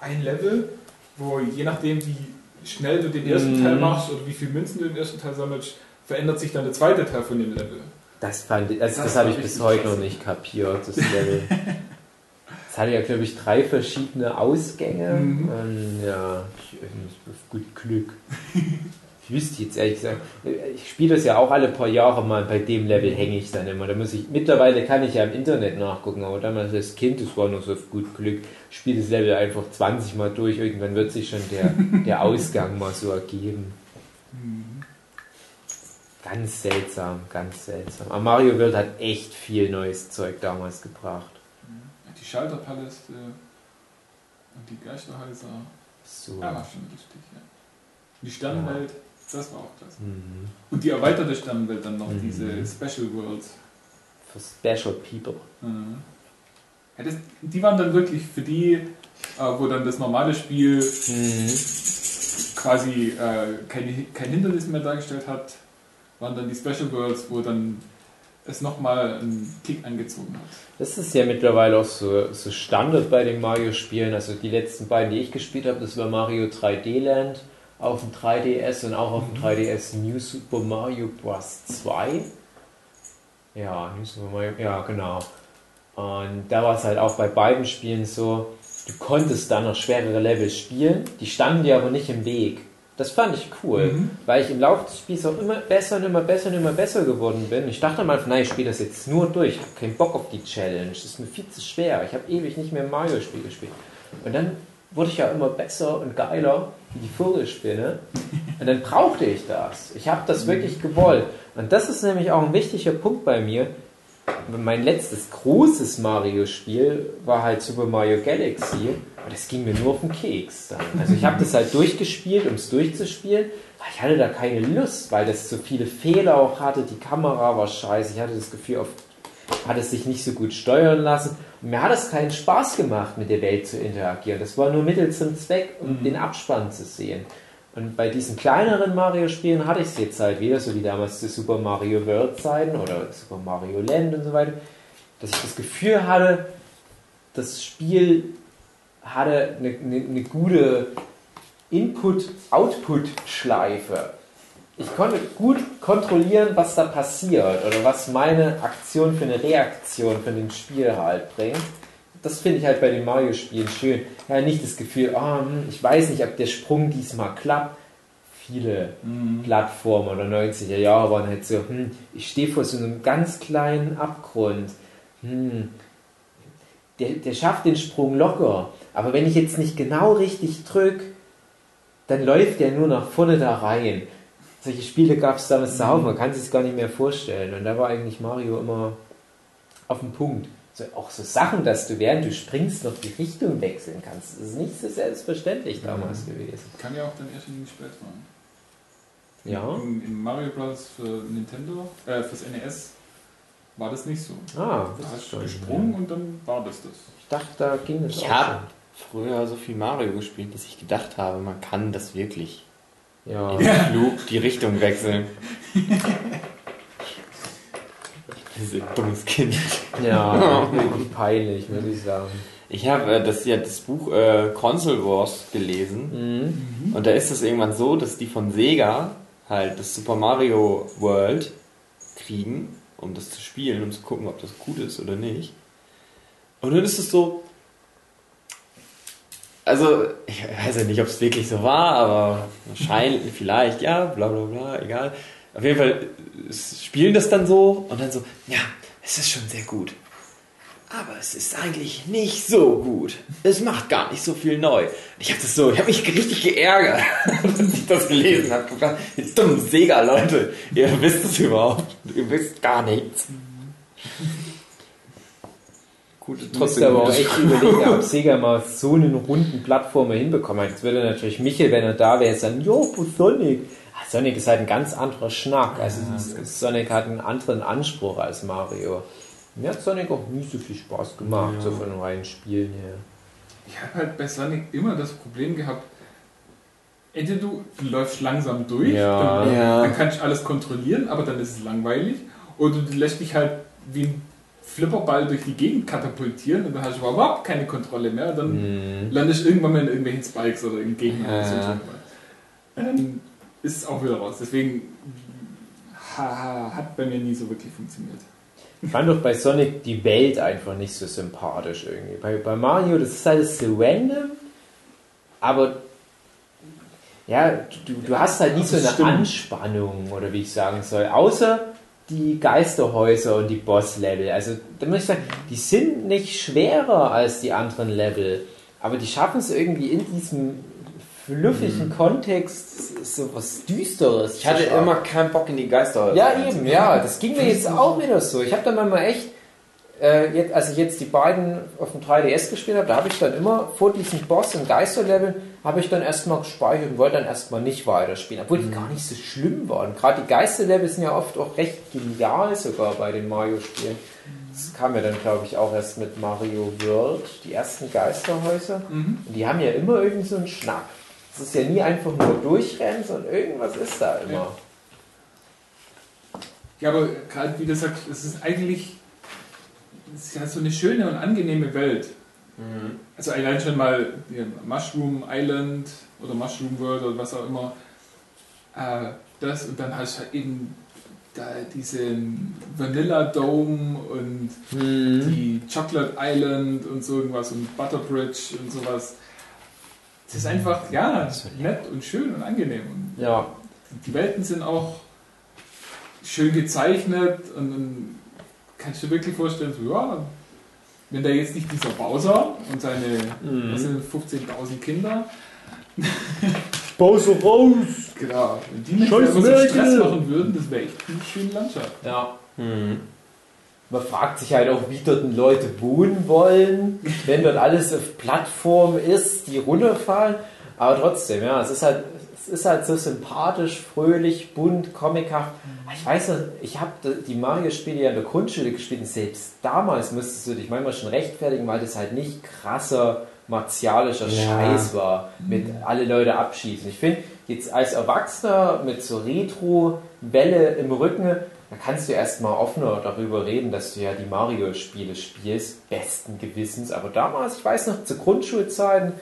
ein Level, wo je nachdem, wie schnell du den ersten
Mhm.
Teil machst oder wie viel Münzen du im ersten Teil sammelst, verändert sich dann der zweite Teil von dem Level.
Das fand ich, also das,
Das
habe ich bis heute noch nicht kapiert, das Level. Es hatte ja, glaube ich, drei verschiedene Ausgänge.
Mhm.
Und ja, ich, ich, gut Glück. Ich wüsste jetzt ehrlich gesagt, ich spiele das ja auch alle paar Jahre mal, bei dem Level hänge ich dann immer. Da muss ich, mittlerweile kann ich ja im Internet nachgucken, aber damals als Kind, das war noch so auf gut Glück, spiele das Level einfach 20 Mal durch, irgendwann wird sich schon der, der Ausgang mal so ergeben. Ganz seltsam, ganz seltsam. Aber Mario World hat echt viel neues Zeug damals gebracht.
Die Schalterpaläste und die Geisterhäuser.
So.
Ja, war schon lustig, ja. Die Sternenwelt, das war auch klasse.
Mhm.
Und die erweiterte Sternenwelt dann noch,
Mhm.
diese Special Worlds.
For special people.
Mhm. Ja, das, die waren dann wirklich für die, äh, wo dann das normale Spiel
Mhm.
quasi äh, kein, kein Hindernis mehr dargestellt hat, waren dann die Special Worlds, wo dann es nochmal einen Kick angezogen hat.
Das ist ja mittlerweile auch so, so Standard bei den Mario-Spielen. Also die letzten beiden, die ich gespielt habe, das war Mario 3D Land auf dem 3DS und auch auf dem 3DS New Super Mario Bros. 2. Ja, New Super Mario, ja genau. Und da war es halt auch bei beiden Spielen so, du konntest dann noch schwerere Level spielen, die standen dir aber nicht im Weg. Das fand ich cool,
Mhm.
weil ich im Laufe des Spiels auch immer besser und immer besser und immer besser geworden bin. Ich dachte Anfang, nein, ich spiele das jetzt nur durch, ich habe keinen Bock auf die Challenge, das ist mir viel zu schwer, ich habe ewig nicht mehr ein Mario-Spiel gespielt. Und dann wurde ich ja immer besser und geiler wie die Vogelspinne und dann brauchte ich das. Ich habe das wirklich gewollt. Und das ist nämlich auch ein wichtiger Punkt bei mir. Mein letztes großes Mario-Spiel war halt Super Mario Galaxy. Und das ging mir nur auf den Keks dann. Also ich habe das halt durchgespielt, um es durchzuspielen. Aber ich hatte da keine Lust, weil das so viele Fehler auch hatte. Die Kamera war scheiße. Ich hatte das Gefühl, auf, hat es sich nicht so gut steuern lassen. Und mir hat es keinen Spaß gemacht, mit der Welt zu interagieren. Das war nur Mittel zum Zweck, um den Abspann zu sehen. Und bei diesen kleineren Mario-Spielen hatte ich es jetzt halt wieder, so wie damals zu Super Mario World-Zeiten oder Super Mario Land und so weiter, dass ich das Gefühl hatte, das Spiel hatte eine, eine, eine gute Input-Output-Schleife. Ich konnte gut kontrollieren, was da passiert oder was meine Aktion für eine Reaktion von dem Spiel halt bringt. Das finde ich halt bei den Mario-Spielen schön. Ja, nicht das Gefühl, hm, ich weiß nicht, ob der Sprung diesmal klappt. Viele Plattformen oder 90er Jahre waren halt so, hm, ich stehe vor so einem ganz kleinen Abgrund. Hm, der, der schafft den Sprung locker. Aber wenn ich jetzt nicht genau richtig drücke, dann läuft der nur nach vorne da rein. Solche Spiele gab es damals zuhauf, man kann sich gar nicht mehr vorstellen. Und da war eigentlich Mario immer auf dem Punkt. So, auch so Sachen, dass du während du springst noch die Richtung wechseln kannst. Das ist nicht so selbstverständlich damals gewesen.
Kann ja auch dann erst in spät sein.
Ja.
In, in Mario Bros. für Nintendo, äh, fürs NES war das nicht so.
Ah,
Du
das ist
hast
schon.
gesprungen und dann war das das.
Ich dachte, da ging es
Ich habe früher so viel Mario gespielt, dass ich gedacht habe, man kann das wirklich.
Ja.
im Flug die Richtung wechseln. Dieses dummes Kind.
Ja, wirklich peinlich, muss ich sagen.
Ich habe äh, das, ja, das Buch äh, Console Wars gelesen
Mhm.
und da ist es irgendwann so, dass die von Sega halt das Super Mario World kriegen, um das zu spielen, um zu gucken, ob das gut ist oder nicht. Und dann ist es so. Also, ich weiß ja nicht, ob es wirklich so war, aber wahrscheinlich, vielleicht, ja, bla bla bla, egal. Auf jeden Fall spielen das dann so und dann so, ja, es ist schon sehr gut. Aber es ist eigentlich nicht so gut. Es macht gar nicht so viel neu. Ich habe das so, ich habe mich richtig geärgert, als ich das gelesen habe. Jetzt dummen Sega, Leute. Ihr wisst es überhaupt. Ihr wisst gar nichts. Gut,
Ich musste aber auch echt überlegen, ob Sega mal so einen runden Plattformer hinbekommen hat. Jetzt würde natürlich Michael, wenn er da wäre, sagen, jo, wo Sonic? Sonic ist halt ein ganz anderer Schnack. Also Sonic hat einen anderen Anspruch als Mario. Mir hat Sonic auch nie so viel Spaß gemacht, so von den reinen Spielen her.
Ich habe halt bei Sonic immer das Problem gehabt, entweder du läufst langsam durch,
Ja.
dann,
Ja.
dann kann ich alles kontrollieren, aber dann ist es langweilig. Oder du lässt dich halt wie ein Flipperball durch die Gegend katapultieren und dann hast du überhaupt keine Kontrolle mehr. Dann landest du irgendwann mal in irgendwelchen Spikes oder in Gegnern. oder so. Ist es auch wieder raus. Deswegen ha, hat bei mir nie so wirklich funktioniert.
Ich fand doch bei Sonic die Welt einfach nicht so sympathisch irgendwie. Bei, bei Mario, das ist alles so random, aber ja, du, du hast halt nicht so eine
stimmt.
Anspannung oder wie ich sagen soll, außer die Geisterhäuser und die Boss-Level. Also da muss ich sagen, die sind nicht schwerer als die anderen Level, aber die schaffen es irgendwie in diesem fluffigen Kontext so was Düsteres.
Ich hatte immer keinen Bock in die Geister.
Ja, eben, ja. Das ging mir jetzt auch wieder so. Ich habe dann manchmal echt, äh, jetzt, als ich jetzt die beiden auf dem 3DS gespielt habe, da habe ich dann immer vor diesem Boss im Geisterlevel, habe ich dann erstmal gespeichert und wollte dann erstmal nicht weiterspielen, obwohl die gar nicht so schlimm waren. Gerade die Geisterlevel sind ja oft auch recht genial sogar bei den Mario-Spielen. Das kam ja dann, glaube ich, auch erst mit Mario World, die ersten Geisterhäuser. Und die haben ja immer irgend so einen Schnack. Es ist ja nie einfach nur durchrennen, sondern irgendwas ist da immer.
Ja. Aber gerade wie du sagst, es ist eigentlich es ist ja so eine schöne und angenehme Welt. Also allein schon mal Mushroom Island oder Mushroom World oder was auch immer. Äh, das und dann hast du halt eben da diesen Vanilla Dome und die Chocolate Island und so irgendwas und Butterbridge und sowas. Es ist einfach, ja, nett und schön und angenehm. Und
Ja,
die Welten sind auch schön gezeichnet und dann kannst du dir wirklich vorstellen, so, ja, wenn da jetzt nicht dieser Bowser und seine was sind 15.000 Kinder,
Bowser raus!
genau, wenn die nicht so! Stress machen würden, das wäre echt eine schöne Landschaft.
Ja.
Hm.
Man fragt sich halt auch, wie dort Leute wohnen wollen, wenn dort alles auf Plattform ist, die runterfallen. Aber trotzdem, ja, es ist halt, es ist halt so sympathisch, fröhlich, bunt, comichaft. Ich weiß noch, ich habe die Mario-Spiele ja in der Grundschule gespielt und selbst damals musstest du dich manchmal schon rechtfertigen, weil das halt nicht krasser martialischer
Ja.
Scheiß war, mit alle Leute abschießen. Ich finde, jetzt als Erwachsener mit so Retro-Welle im Rücken, da kannst du erstmal offener darüber reden, dass du ja die Mario-Spiele spielst, besten Gewissens. Aber damals, ich weiß noch, zu Grundschulzeiten,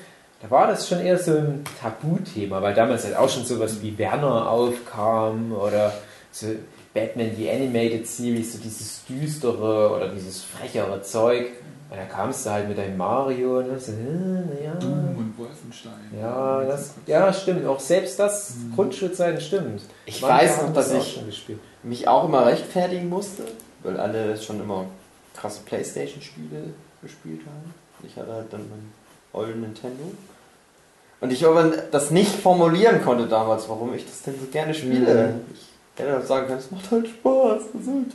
da war das schon eher so ein Tabuthema, weil damals halt auch schon sowas wie Werner aufkam oder so Batman die Animated Series, so dieses düstere oder dieses frechere Zeug. Und da kamst du halt mit deinem Mario und so, äh, naja.
Doom und Wolfenstein.
Ja, das, ja, stimmt. Auch selbst das Grundschulzeiten stimmt.
Ich
Manche
weiß noch,
das
dass ich
schon gespielt.
Mich auch immer rechtfertigen musste, weil alle schon immer krasse Playstation-Spiele gespielt haben. Ich hatte halt dann mein ollen Nintendo. Und ich aber das nicht formulieren konnte damals, warum ich das denn so gerne spiele. Ich hätte halt sagen können, es macht halt Spaß. Machen?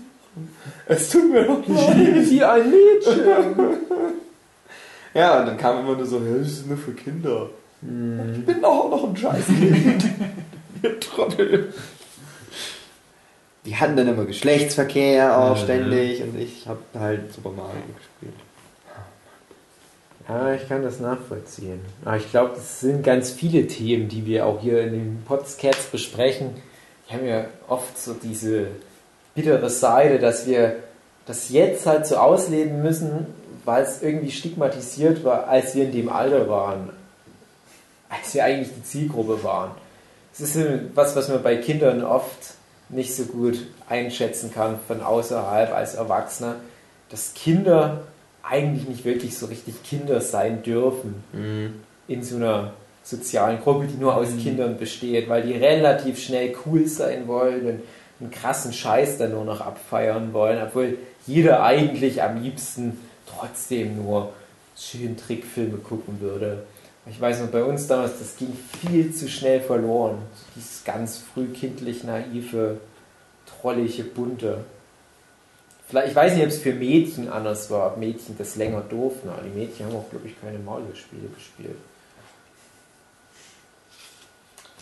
Es tut mir doch leid.
Wie ein Mädchen.
Ja, und dann kam immer nur so, ja, das ist nur für Kinder. Ich bin doch auch noch ein Scheißkind. Ihr Trottel. Die hatten dann immer Geschlechtsverkehr auch ständig und ich habe halt Super Mario gespielt.
Ja, ich kann das nachvollziehen. Aber ich glaube, das sind ganz viele Themen, die wir auch hier in den Podcasts besprechen. Die haben ja oft so diese bittere Seite, dass wir das jetzt halt so ausleben müssen, weil es irgendwie stigmatisiert war, als wir in dem Alter waren. Als wir eigentlich die Zielgruppe waren. Das ist was, was man bei Kindern oft nicht so gut einschätzen kann von außerhalb als Erwachsener, dass Kinder eigentlich nicht wirklich so richtig Kinder sein dürfen in so einer sozialen Gruppe, die nur aus Kindern besteht, weil die relativ schnell cool sein wollen und einen krassen Scheiß dann nur noch abfeiern wollen, obwohl jeder eigentlich am liebsten trotzdem nur schön Trickfilme gucken würde. Ich weiß noch, bei uns damals, das ging viel zu schnell verloren. Dieses ganz frühkindlich naive, trollige, bunte. Vielleicht, ich weiß nicht, ob es für Mädchen anders war, ob Mädchen das länger durften, aber die Mädchen haben auch, glaube ich, keine Mario-Spiele gespielt.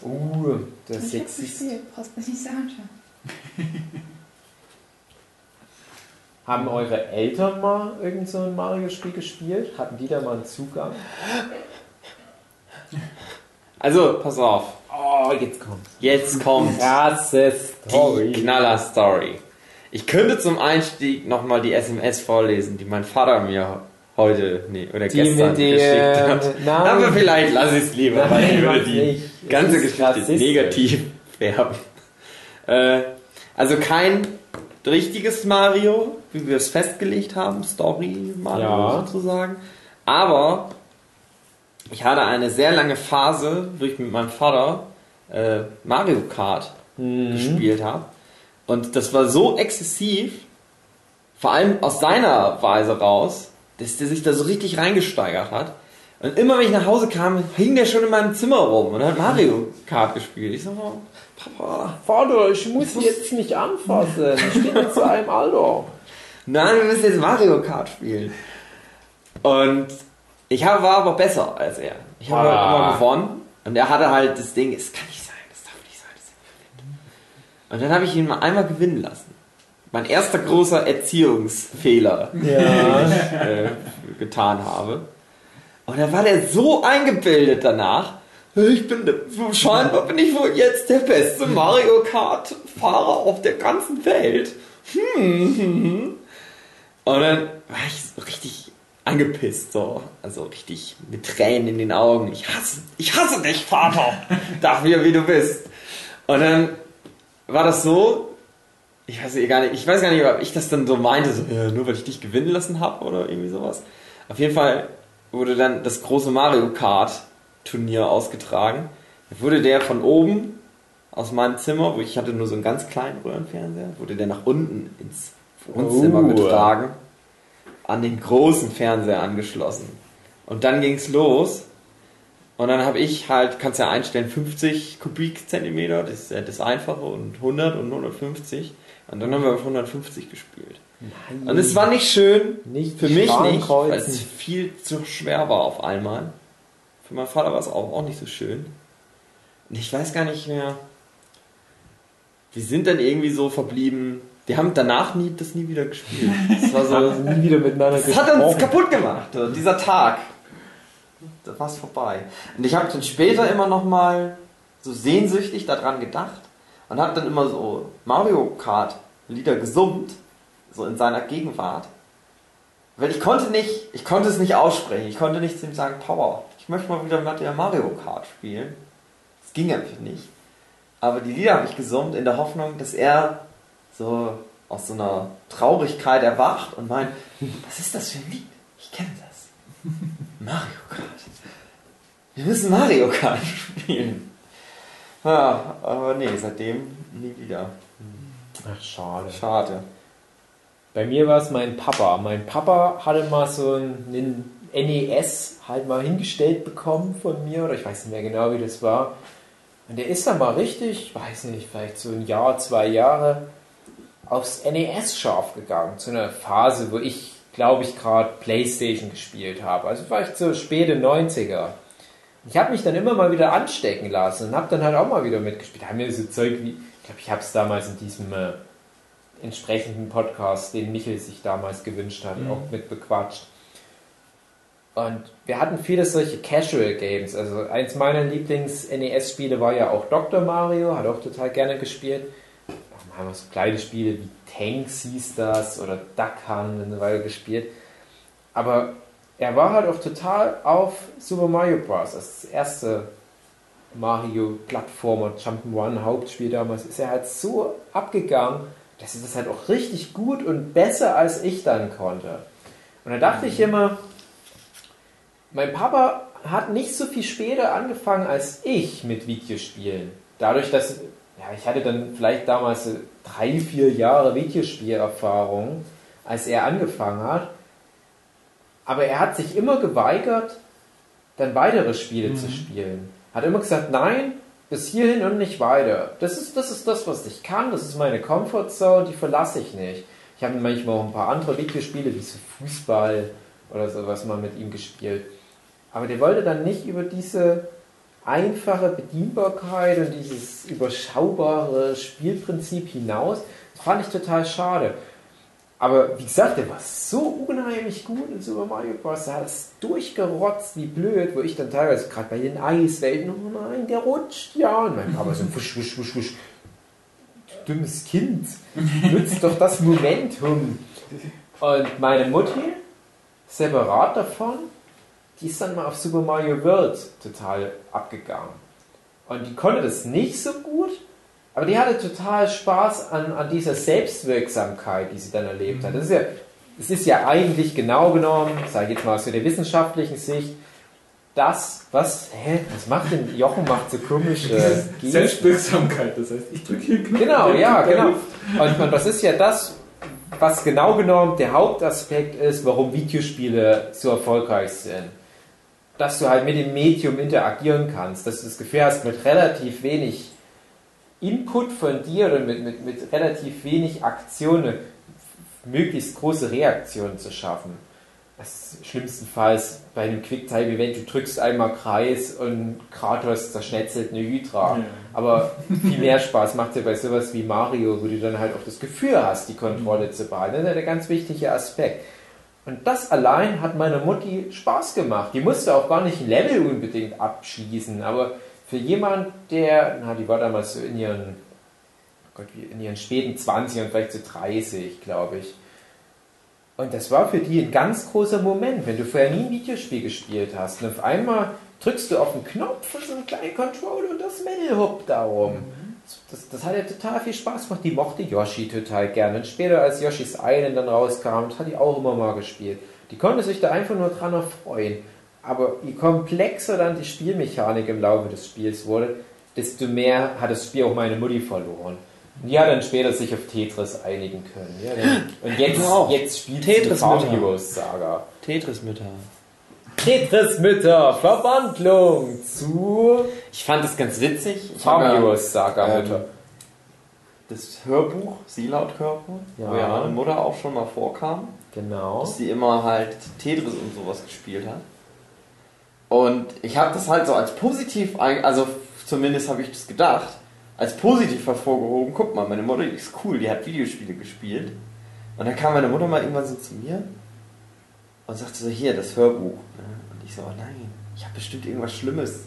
Uh, der
Ich
Sexist.
gespielt, brauchst du nicht sagen schon.
Haben eure Eltern mal irgend so ein Mario-Spiel gespielt? Hatten die da mal einen Zugang?
Also, pass auf.
Oh, jetzt kommt.
Jetzt kommt
Krasse
die
Story.
Knaller-Story. Ich könnte zum Einstieg nochmal die SMS vorlesen, die mein Vater mir heute, nee, oder
Die
gestern
dem-
geschickt hat.
Nein.
Aber vielleicht lasse ich es lieber, weil
Nein,
ich würde die
nicht.
ganze Geschichte
rassistisch.
negativ färben. Äh, also kein richtiges Mario, wie wir es festgelegt haben, Story Mario
Ja.
sozusagen. Aber ich hatte eine sehr lange Phase, wo ich mit meinem Vater äh, Mario Kart
Mhm.
gespielt habe. Und das war so exzessiv, vor allem aus seiner Weise raus, dass der sich da so richtig reingesteigert hat. Und immer wenn ich nach Hause kam, hing der schon in meinem Zimmer rum und hat Mario Kart gespielt. Ich so, Papa,
Vater, ich muss jetzt nicht anfassen. Ich bin jetzt zu einem Alter.
nein, wir müssen jetzt Mario Kart spielen. Und ich war aber besser als er. Ich habe
Ah.
halt immer gewonnen. Und er hatte halt das Ding, es kann nicht sein, das darf nicht sein, gewinnt. Und dann habe ich ihn mal einmal gewinnen lassen. Mein erster großer Erziehungsfehler,
Ja.
den ich äh, getan habe. Und dann war der so eingebildet danach. Ich bin, scheinbar bin ich wohl jetzt der beste Mario Kart Fahrer auf der ganzen Welt. Hm, hm, hm. Und dann war ich so richtig angepisst, so. Also richtig mit Tränen in den Augen. Ich hasse, ich hasse dich, Vater. Dafür, wie du bist. Und dann war das so, ich weiß gar nicht, ich weiß gar nicht, ob ich das dann so meinte, so, ja, nur weil ich dich gewinnen lassen habe oder irgendwie sowas. Auf jeden Fall wurde dann das große Mario Kart Turnier ausgetragen. Da wurde der von oben aus meinem Zimmer, wo ich hatte nur so einen ganz kleinen Röhrenfernseher, wurde der nach unten ins Wohnzimmer
Oh.
getragen, an den großen Fernseher angeschlossen. Und dann ging's los. Und dann habe ich halt, kannst ja einstellen, 50 Kubikzentimeter, das ist ja das Einfache, und 100 und 150. Und dann haben wir auf 150 gespielt. Und es war nicht schön,
Nicht
für mich nicht, weil es viel zu schwer war auf einmal. Für meinen Vater war es auch, auch nicht so schön. Und ich weiß gar nicht mehr. Wir sind dann irgendwie so verblieben. Wir haben danach nie, das nie wieder gespielt. Das war so,
Haben nie wieder miteinander
das hat uns
gesprochen.
kaputt gemacht, dieser Tag. Da war es vorbei. Und ich habe dann später immer noch mal so sehnsüchtig daran gedacht und habe dann immer so Mario Kart Lieder gesummt, so in seiner Gegenwart. Weil ich konnte nicht, ich konnte es nicht aussprechen. Ich konnte nicht zu ihm sagen, Power, ich möchte mal wieder mit dir Mario Kart spielen. Das ging einfach nicht. Aber die Lieder habe ich gesummt in der Hoffnung, dass er so aus so einer Traurigkeit erwacht und meint, was ist das für ein Lied? Ich kenne das. Mario Kart. Wir müssen Mario Kart spielen. Ja, aber nee, seitdem nie wieder.
Ach, schade.
Schade.
Bei mir war es mein Papa. Mein Papa hatte mal so einen NES halt mal hingestellt bekommen von mir, oder ich weiß nicht mehr genau, wie das war. Und der ist dann mal richtig, ich weiß nicht, vielleicht so ein Jahr, zwei Jahre aufs NES scharf gegangen. Zu einer Phase, wo ich, glaube ich, gerade Playstation gespielt habe. Also vielleicht so späte 90er. Ich habe mich dann immer mal wieder anstecken lassen und habe dann halt auch mal wieder mitgespielt. Haben wir so Zeug wie, ich glaube, ich habe es damals in diesem äh, entsprechenden Podcast, den Michel sich damals gewünscht hat,
Mhm.
auch mit bequatscht. Und wir hatten viele solche Casual Games. Also eins meiner Lieblings-NES-Spiele war ja auch Dr. Mario, hat auch total gerne gespielt. Auch mal so kleine Spiele wie Tanks hieß das oder Duck Hunt eine Weile gespielt. Aber er war halt auch total auf Super Mario Bros. Das erste Mario Plattformer Jump'n'Run Hauptspiel damals ist er halt so abgegangen, dass er das halt auch richtig gut und besser als ich dann konnte. Und da dachte ich immer, mein Papa hat nicht so viel später angefangen als ich mit Videospielen. Dadurch, dass ja, ich hatte dann vielleicht damals drei, vier Jahre Videospielerfahrung, als er angefangen hat. Aber er hat sich immer geweigert, dann weitere Spiele zu spielen. Hat immer gesagt, nein, bis hierhin und nicht weiter. Das ist, das ist das, was ich kann, das ist meine Comfortzone, die verlasse ich nicht. Ich habe manchmal auch ein paar andere Videospiele, wie so Fußball oder sowas mal mit ihm gespielt. Aber der wollte dann nicht über diese einfache Bedienbarkeit und dieses überschaubare Spielprinzip hinaus. Das fand ich total schade. Aber wie gesagt, der war so unheimlich gut in Super Mario Bros. Er hat es durchgerotzt wie blöd, wo ich dann teilweise gerade bei den Eiswelten, oh nein, der rutscht ja. Und mein Papa so, wusch, wusch, wusch, wusch. Du dummes Kind, nutzt doch das Momentum. Und meine Mutti, separat davon, die ist dann mal auf Super Mario World total abgegangen. Und die konnte das nicht so gut, aber die hatte total Spaß an, an dieser Selbstwirksamkeit, die sie dann erlebt hat. Das ist ja, es ist ja eigentlich genau genommen, sage ich jetzt mal aus der wissenschaftlichen Sicht, das, was, hä, was macht denn, Jochen macht so komische Gesten.
Selbstwirksamkeit, das heißt, ich drücke hier Knopf.
Genau, ja, genau. Und, und das ist ja das, was genau genommen der Hauptaspekt ist, warum Videospiele so erfolgreich sind. Dass du halt mit dem Medium interagieren kannst, dass du das Gefühl hast, mit relativ wenig Input von dir oder mit, mit, mit relativ wenig Aktion eine möglichst große Reaktion zu schaffen. Das schlimmstenfalls bei einem Quicktime-Event, du drückst einmal Kreis und Kratos zerschnetzelt eine Hydra.
Ja.
Aber viel mehr Spaß macht ja bei sowas wie Mario, wo du dann halt auch das Gefühl hast, die Kontrolle zu behalten. Das ist ja der ganz wichtige Aspekt. Und das allein hat meiner Mutti Spaß gemacht. Die musste auch gar nicht ein Level unbedingt abschließen, aber für jemand, der, na, die war damals so in ihren, oh Gott, in ihren späten 20ern, vielleicht so 30, glaube ich. Und das war für die ein ganz großer Moment, wenn du vorher nie ein Videospiel gespielt hast. Und auf einmal drückst du auf den Knopf für so einen kleinen Controller und das Mädel huppt darum. Das, das hat ja total viel Spaß gemacht. Die mochte Yoshi total gerne. Und später, als Yoshi's Island dann rauskam, das hat die auch immer mal gespielt. Die konnte sich da einfach nur dran erfreuen. Aber je komplexer dann die Spielmechanik im Laufe des Spiels wurde, desto mehr hat das Spiel auch meine Mutti verloren. Und die hat dann später sich auf Tetris einigen können. Ja, und jetzt, jetzt spielt
Tetris
Farm. Heroes Saga. Tetris Mütter, Verwandlung zu
Ich fand das ganz witzig.
Saga
ähm,
Mütter.
das Hörbuch, Seelaut-Hörbuch,
Ja.
wo ja meine Mutter auch schon mal vorkam,
Genau.
dass sie immer halt Tetris und sowas gespielt hat. Und ich habe das halt so als positiv, also zumindest habe ich das gedacht, als positiv hervorgehoben. Guck mal, meine Mutter ist cool, die hat Videospiele gespielt. Und dann kam meine Mutter mal irgendwann so zu mir und sagte so, hier, das Hörbuch. ne? Und ich so, oh nein, ich habe bestimmt irgendwas Schlimmes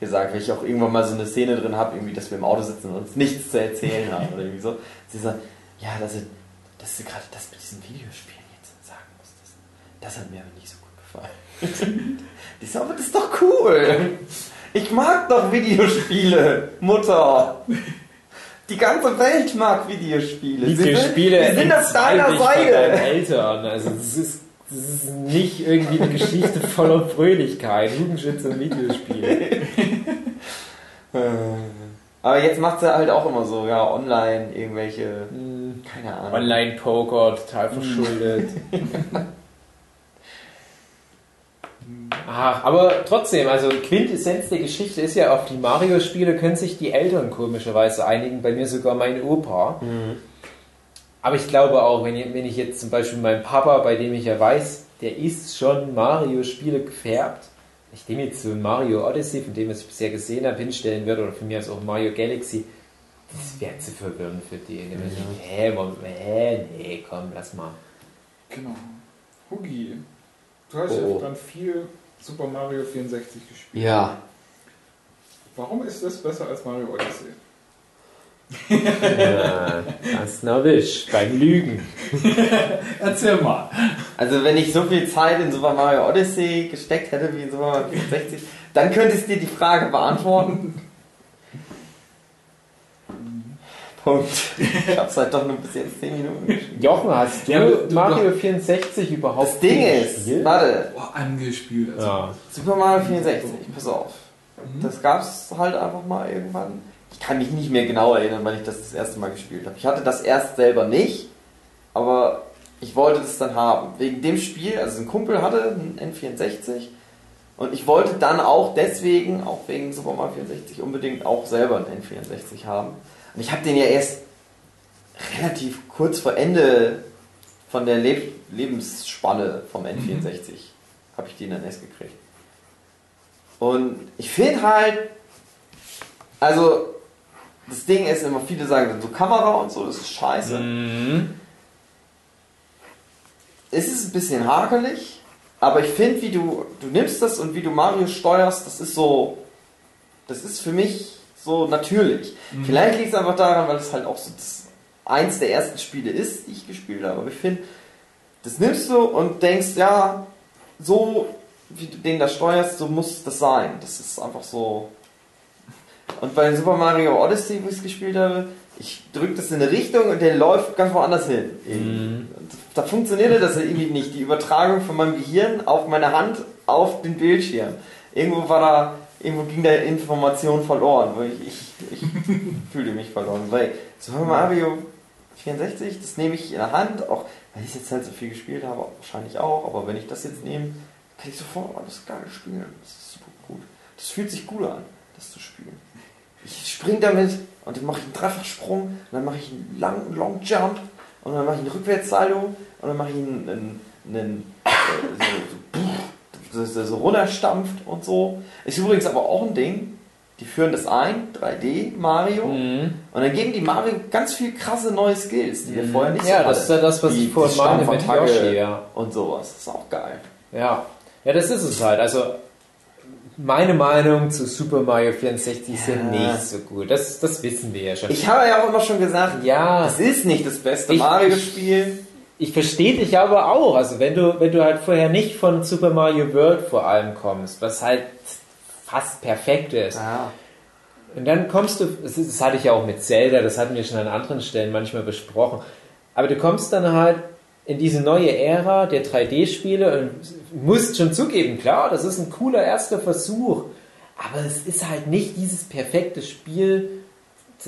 gesagt, weil ich auch irgendwann mal so eine Szene drin habe, irgendwie, dass wir im Auto sitzen und uns nichts zu erzählen haben oder irgendwie so. Sie so, ja, dass du, dass du gerade das mit diesen Videospielen jetzt sagen musstest. Das hat mir aber nicht so gut gefallen. Die so, aber das ist doch cool. Ich mag doch Videospiele, Mutter. Die ganze Welt mag Videospiele.
Videospiele
Wir sind auf
entzwei
deiner Seite.
Eltern. Also das ist, das ist nicht irgendwie eine Geschichte voller Fröhlichkeit. Jugendschutz und Videospiele.
Äh, Aber jetzt macht sie halt auch immer so, ja, online irgendwelche, keine Ahnung.
Online-Poker, total verschuldet. Ach, aber trotzdem, also Quintessenz der Geschichte ist ja, auf die Mario-Spiele können sich die Eltern komischerweise einigen, bei mir sogar mein Opa. Aber ich glaube auch, wenn ich, wenn ich jetzt zum Beispiel meinen Papa, bei dem ich ja weiß, der ist schon Mario-Spiele gefärbt, ich dem jetzt so ein Mario Odyssey, von dem was ich bisher gesehen habe, hinstellen würde, oder von mir aus auch Mario Galaxy, Das wäre zu verwirrend für die. Müssen sagen, Hä, warum- hä, nee, komm, lass mal.
Genau. Hugi, du hast
Oh.
ja dann viel Super Mario 64 gespielt.
Ja.
Warum ist das besser als Mario Odyssey?
Ja, das erwisch beim Lügen.
Erzähl mal.
Also wenn ich so viel Zeit in Super Mario Odyssey gesteckt hätte wie in Super Mario 64, dann könntest du dir die Frage beantworten. Punkt. Ich hab's halt doch nur bis jetzt 10 Minuten gespielt.
Jochen, hast du,
Ja, du-
Mario 64 überhaupt
Das Ding ist,
gespielt?
warte,
Boah, angespielt. Also,
Ja.
Super Mario 64, pass auf. Das gab's halt einfach mal irgendwann. Ich kann mich nicht mehr genau erinnern, wann ich das das erste Mal gespielt habe. Ich hatte das erst selber nicht, aber ich wollte das dann haben. Wegen dem Spiel, also ein Kumpel hatte ein N64 und ich wollte dann auch deswegen, auch wegen Super Mario 64, unbedingt auch selber ein N64 haben. Und ich habe den ja erst relativ kurz vor Ende von der Leb Lebensspanne vom N64 habe ich den dann erst gekriegt. Und ich finde halt, also das Ding ist immer, viele sagen so Kamera und so, das ist scheiße.
Mhm.
Es ist ein bisschen hakelig, aber ich finde, wie du, du nimmst das und wie du Mario steuerst, das ist so, das ist für mich so natürlich. Vielleicht liegt es einfach daran, weil es halt auch so eins der ersten Spiele ist, die ich gespielt habe. Aber ich finde, das nimmst du und denkst, ja, so wie du den da steuerst, so muss das sein. Das ist einfach so. Und bei Super Mario Odyssey, wo ich es gespielt habe, ich drücke das in eine Richtung und der läuft ganz woanders hin.
Mhm.
Da funktionierte das irgendwie nicht. Die Übertragung von meinem Gehirn auf meine Hand auf den Bildschirm. Irgendwo war da, irgendwo ging da Information verloren, ich, ich, ich fühlte mich verloren. Weil Super Mario 64, das nehme ich in der Hand, auch weil ich jetzt halt so viel gespielt habe, wahrscheinlich auch, aber wenn ich das jetzt nehme, kann ich sofort alles geil spielen. Das ist super gut. Das fühlt sich gut an, das zu spielen. Ich spring damit und dann mache ich einen Dreifachsprung, und dann mache ich einen lang, Long Jump und dann mache ich einen Rückwärtssalto und dann mache ich einen, einen, einen äh, so, so, so runterstampft und so. Ist übrigens aber auch ein Ding, die führen das ein, 3D Mario,
Mhm.
und dann geben die Mario ganz viel krasse neue Skills, die wir vorher nicht
Ja,
so
das ist ja das, was
Die-
ich vorhin meine mit Yoshi, ja.
Und sowas, das ist auch geil.
Ja. Ja, das ist es halt. Also, meine Meinung zu Super Mario 64 ist ja
Ja.
nicht so gut. Das, das wissen wir ja schon.
Ich habe ja auch immer schon gesagt,
ja,
das ist nicht das beste Mario-Spiel.
ich verstehe dich aber auch. Also, wenn du, wenn du halt vorher nicht von Super Mario World vor allem kommst, was halt fast perfekt ist.
Ja.
Und dann kommst du, das hatte ich ja auch mit Zelda, das hatten wir schon an anderen Stellen manchmal besprochen. Aber du kommst dann halt in diese neue Ära der 3D-Spiele und musst schon zugeben, klar, das ist ein cooler erster Versuch. Aber es ist halt nicht dieses perfekte Spiel,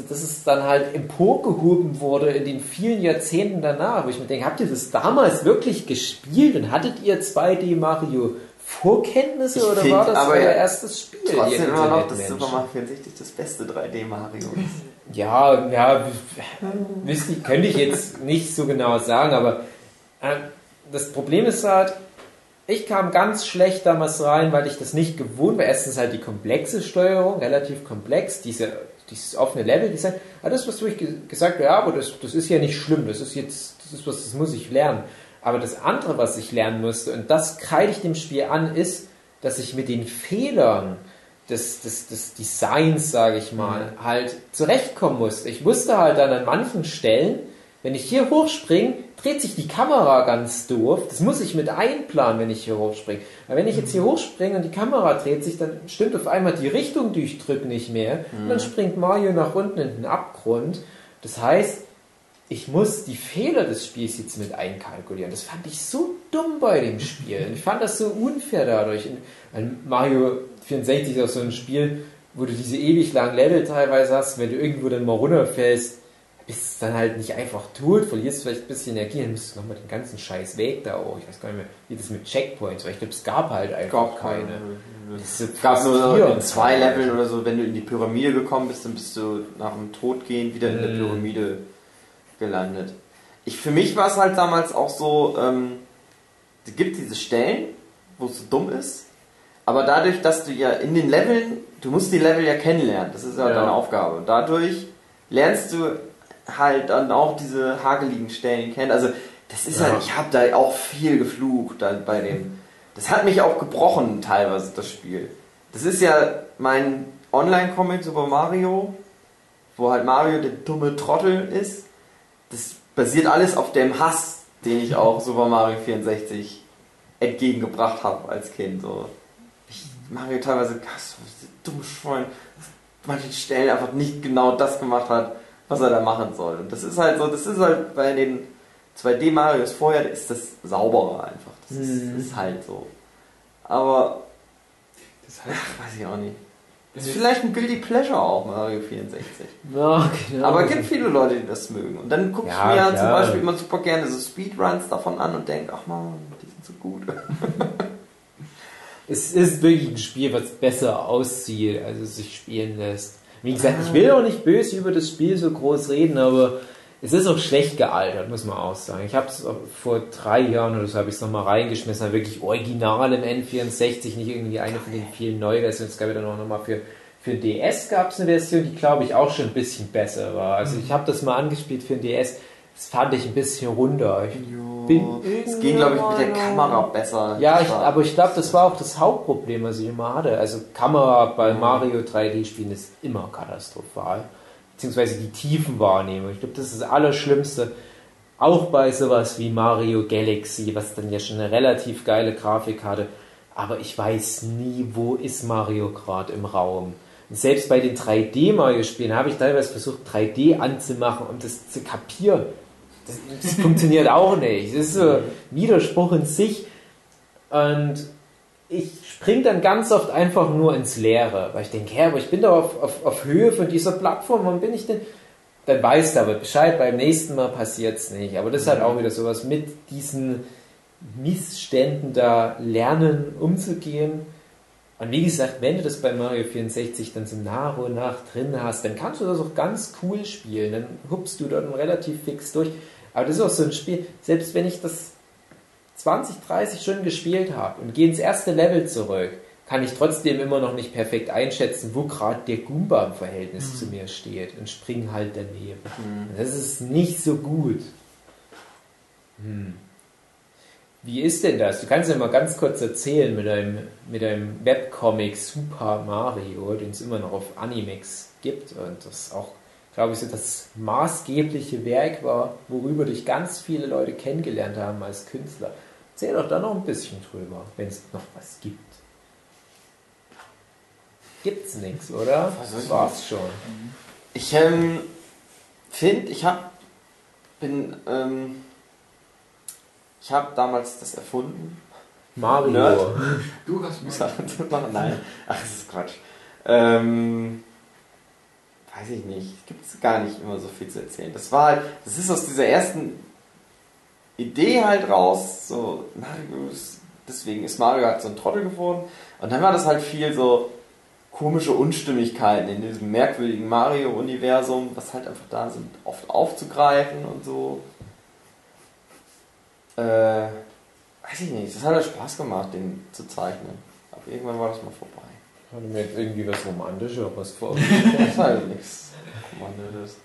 dass es dann halt emporgehoben wurde in den vielen Jahrzehnten danach. Wo ich mir denke, habt ihr das damals wirklich gespielt und hattet ihr 2D Mario Vorkenntnisse
Ich
oder war das
aber
euer
ja
erstes Spiel?
Trotzdem immer noch, dass? Super Mario 64 das beste 3D-Mario ist.
Ja, ja, wüsste könnte ich jetzt nicht so genau sagen, aber äh, das Problem ist halt, ich kam ganz schlecht damals rein, weil ich das nicht gewohnt war. Erstens halt die komplexe Steuerung, relativ komplex, diese, dieses offene Level-Design. Aber das, was du ge gesagt hast, ja, aber das, das ist ja nicht schlimm, das ist jetzt, das ist was, das muss ich lernen. Aber das andere, was ich lernen musste, und das kreide ich dem Spiel an, ist, dass ich mit den Fehlern des, des, des Designs, sage ich mal, halt zurechtkommen musste. Ich wusste halt dann an manchen Stellen, wenn ich hier hochspringe, dreht sich die Kamera ganz doof. Das muss ich mit einplanen, wenn ich hier hochspringe. Weil wenn ich jetzt hier hochspringe und die Kamera dreht sich, dann stimmt auf einmal die Richtung, die ich drücke, nicht mehr. Und dann springt Mario nach unten in den Abgrund. Das heißt, ich muss die Fehler des Spiels jetzt mit einkalkulieren. Das fand ich so dumm bei dem Spiel. Ich fand das so unfair dadurch. Und Mario 64 ist auch so ein Spiel, wo du diese ewig langen Level teilweise hast. Wenn du irgendwo dann mal runterfällst, bist es dann halt nicht einfach tot, verlierst vielleicht ein bisschen Energie, dann musst du nochmal den ganzen scheiß Weg da auch. Ich weiß gar nicht mehr, wie das mit Checkpoints war. Ich glaube, es gab halt einfach keine. Das ist
Es gab nur so in zwei. Leveln oder so, wenn du in die Pyramide gekommen bist, dann bist du nach dem Tod gehen wieder in der
Mm.
Pyramide gelandet. Ich, für mich war es halt damals auch so, ähm, es gibt diese Stellen, wo es so dumm ist, aber dadurch, dass du ja in den Leveln, du musst die Level ja kennenlernen, das ist ja,
Ja.
deine Aufgabe. Und dadurch lernst du halt dann auch diese hageligen Stellen kennen. Also das ist
Ja.
halt, ich habe da auch viel geflucht dann bei dem. Das hat mich auch gebrochen teilweise, das Spiel. Das ist ja mein Online-Comic Super Mario, wo halt Mario der dumme Trottel ist. Das basiert alles auf dem Hass, den ich auch Super Mario 64 entgegengebracht habe als Kind. So. Ich Mario teilweise diese dumme Schwein, manchen Stellen einfach nicht genau das gemacht hat, was er da machen soll. Und das ist halt so, das ist halt bei den 2D Marios vorher ist das sauberer einfach. Das ist,
Mhm.
ist halt so. Aber
Das heißt,
ach, weiß ich auch nicht.
wenn
Ist vielleicht ein Guilty Pleasure auch Mario 64.
Ja, genau.
Aber es gibt viele Leute, die das mögen. Und dann gucke
Ja,
ich mir halt zum
klar.
Beispiel immer super gerne so Speedruns davon an und denke, ach man, die sind so gut.
Es ist wirklich ein Spiel, was besser aussieht, als es sich spielen lässt. Wie gesagt, ich will auch nicht böse über das Spiel so groß reden, aber es ist auch schlecht gealtert, muss man auch sagen. Ich habe es vor drei Jahren oder so habe ich es nochmal reingeschmissen, halt wirklich original im N64, nicht irgendwie eine von den vielen Neuversionen. Es gab ja dann auch nochmal für, für DS gab es eine Version, die glaube ich auch schon ein bisschen besser war. Also ich habe das mal angespielt für den DS, das fand ich ein bisschen runter. Ich bin
Es ging, glaube ich, mit der Kamera besser.
ja, ich, aber ich glaube, das war auch das Hauptproblem, was ich immer hatte. Also Kamera bei Mario 3D-Spielen ist immer katastrophal. Beziehungsweise die Tiefenwahrnehmung. Ich glaube, das ist das Allerschlimmste. Auch bei sowas wie Mario Galaxy, was dann ja schon eine relativ geile Grafik hatte. Aber ich weiß nie, wo ist Mario gerade im Raum. Selbst bei den 3D-Mario-Spielen habe ich teilweise versucht, 3D anzumachen, um das zu kapieren. Das, das funktioniert auch nicht. Das ist so ein Widerspruch in sich. Und ich spring dann ganz oft einfach nur ins Leere, weil ich denke, ja, aber ich bin doch auf, auf, auf Höhe von dieser Plattform, wann bin ich denn? Dann weißt du aber Bescheid, beim nächsten Mal passiert es nicht. Aber das ist halt auch wieder sowas mit diesen Missständen da lernen, umzugehen. Und wie gesagt, wenn du das bei Mario 64 dann so nach und nach drin hast, dann kannst du das auch ganz cool spielen. Dann hupst du dann relativ fix durch. Aber das ist auch so ein Spiel, selbst wenn ich das 20, 30 Stunden gespielt habe und gehe ins erste Level zurück, kann ich trotzdem immer noch nicht perfekt einschätzen, wo gerade der Goomba im Verhältnis zu mir steht und spring halt daneben. Und Das ist nicht so gut. Hm. Wie ist denn das? Du kannst ja mal ganz kurz erzählen mit deinem, mit deinem Webcomic Super Mario, den es immer noch auf Animex gibt und das auch, glaube ich, so das maßgebliche Werk war, worüber dich ganz viele Leute kennengelernt haben als Künstler. Erzähl doch da noch ein bisschen drüber, wenn es noch was gibt. Gibt's nichts, oder?
Was
Das war's schon.
Ich ähm, finde, ich habe bin ähm, ich habe damals das erfunden.
Mario.
Nerd.
Du hast
machen. Nein, ach, das ist Quatsch. Ähm, weiß ich nicht. Gibt es gar nicht immer so viel zu erzählen. Das war halt, das ist aus dieser ersten Idee halt raus. So, Mario ist, deswegen ist Mario halt so ein Trottel geworden. Und dann war das halt viel so komische Unstimmigkeiten in diesem merkwürdigen Mario-Universum, was halt einfach da sind, oft aufzugreifen und so. Äh, weiß ich nicht. Das hat halt Spaß gemacht, den zu zeichnen. Aber irgendwann war das mal vorbei.
Ich hatte mir jetzt irgendwie was Romantischeres vor.
Das ist halt nichts. Kommandiertes.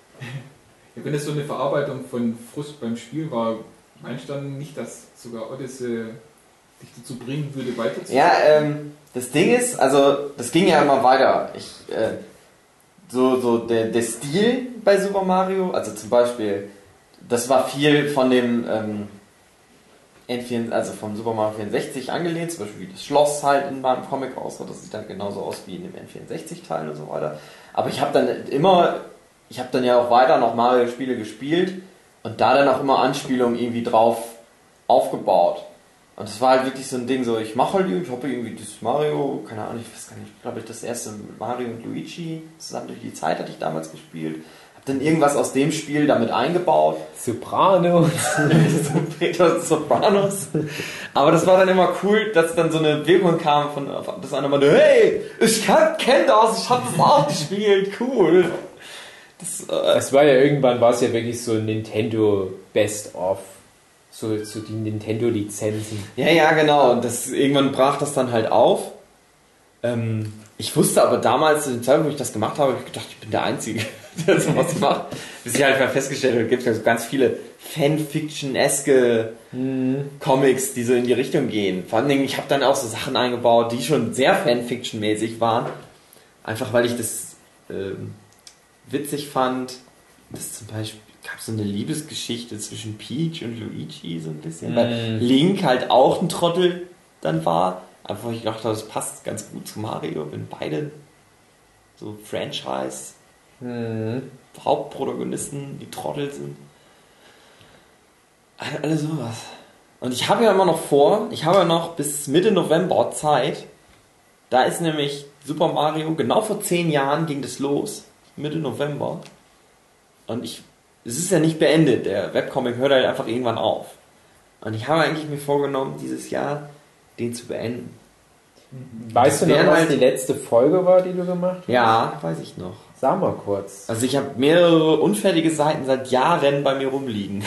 Ja, wenn es so eine Verarbeitung von Frust beim Spiel war, meinst du dann nicht, dass sogar Odyssey dich dazu bringen würde, weiterzumachen?
Ja, ähm, das Ding ist, also das ging ja immer weiter. Ich, äh, so, so der, der Stil bei Super Mario, also zum Beispiel, das war viel von dem ähm, N4, also vom Super Mario 64 angelehnt, zum Beispiel wie das Schloss halt in meinem Comic aussah, das sieht dann genauso aus wie in dem N64-Teil und so weiter. Aber ich habe dann immer, ich habe dann ja auch weiter noch Mario-Spiele gespielt und da dann auch immer Anspielungen irgendwie drauf aufgebaut. Und das war halt wirklich so ein Ding, so ich mache halt irgendwie, ich habe irgendwie das Mario, keine Ahnung, ich weiß gar nicht, glaube ich, das erste mit Mario und Luigi, zusammen durch die Zeit hatte ich damals gespielt. Dann irgendwas aus dem Spiel damit eingebaut.
Soprano.
Peter Sopranos. Aber das war dann immer cool, dass dann so eine Wirkung kam von, dass einer meinte, hey, ich kenne das, ich habe das auch gespielt, cool. Das, äh,
Es war ja irgendwann, war es ja wirklich so ein Nintendo Best of. So, so die Nintendo-Lizenzen.
Ja, ja, genau. Und das, irgendwann brach das dann halt auf. Ähm, ich wusste aber damals, zu dem Zeitpunkt, wo ich das gemacht habe, hab ich gedacht, ich bin der Einzige, der sowas macht. Bis ich halt mal festgestellt habe, es gibt ja so ganz viele Fanfiction-eske Comics, die so in die Richtung gehen. Vor allen Dingen, ich habe dann auch so Sachen eingebaut, die schon sehr Fanfiction-mäßig waren. Einfach weil ich das ähm, witzig fand. Das zum Beispiel gab so eine Liebesgeschichte zwischen Peach und Luigi so ein bisschen. Weil Link halt auch ein Trottel dann war. Aber ich dachte, das passt ganz gut zu Mario, wenn beide so Franchise Hauptprotagonisten, die Trottel sind. Alle, alle sowas. Und ich habe ja immer noch vor, ich habe ja noch bis Mitte November Zeit. Da ist nämlich Super Mario, genau vor zehn Jahren ging das los. Mitte November. Und ich, es ist ja nicht beendet. Der Webcomic hört halt einfach irgendwann auf. Und ich habe eigentlich mir vorgenommen, dieses Jahr den zu beenden.
Weißt du noch, was
halt-
die letzte Folge war, die du gemacht hast?
Ja, weiß ich noch.
Sag mal kurz.
Also ich habe mehrere unfertige Seiten seit Jahren bei mir rumliegen.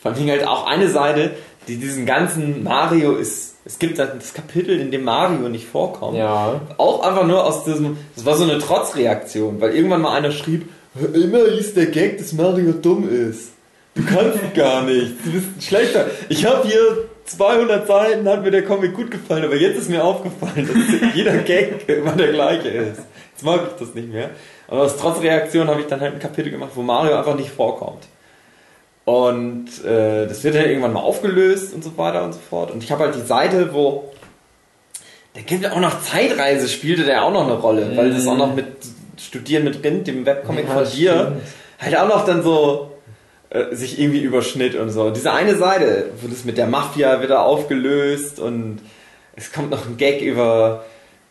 Vor allem halt auch eine Seite, die diesen ganzen Mario ist. Es gibt das Kapitel, in dem Mario nicht vorkommt.
Ja.
Auch einfach nur aus diesem. Das war so eine Trotzreaktion, weil irgendwann mal einer schrieb, immer hieß der Gag, dass Mario dumm ist. Du kannst gar nichts. Du bist ein schlechter. Ich habe hier 200 Seiten, hat mir der Comic gut gefallen, aber jetzt ist mir aufgefallen, dass jeder Gag immer der gleiche ist. Jetzt mag ich das nicht mehr. Aber aus Trotzreaktion habe ich dann halt ein Kapitel gemacht, wo Mario einfach nicht vorkommt. Und äh, das wird dann irgendwann mal aufgelöst und so weiter und so fort. Und ich habe halt die Seite, wo der gibt auch noch Zeitreise, spielte der auch noch eine Rolle, weil das auch noch mit Studieren mit Rind, dem Webcomic
Ja,
von dir,
stimmt.
halt auch noch dann so äh, sich irgendwie überschnitt und so. Diese eine Seite, wo das mit der Mafia wieder aufgelöst und es kommt noch ein Gag über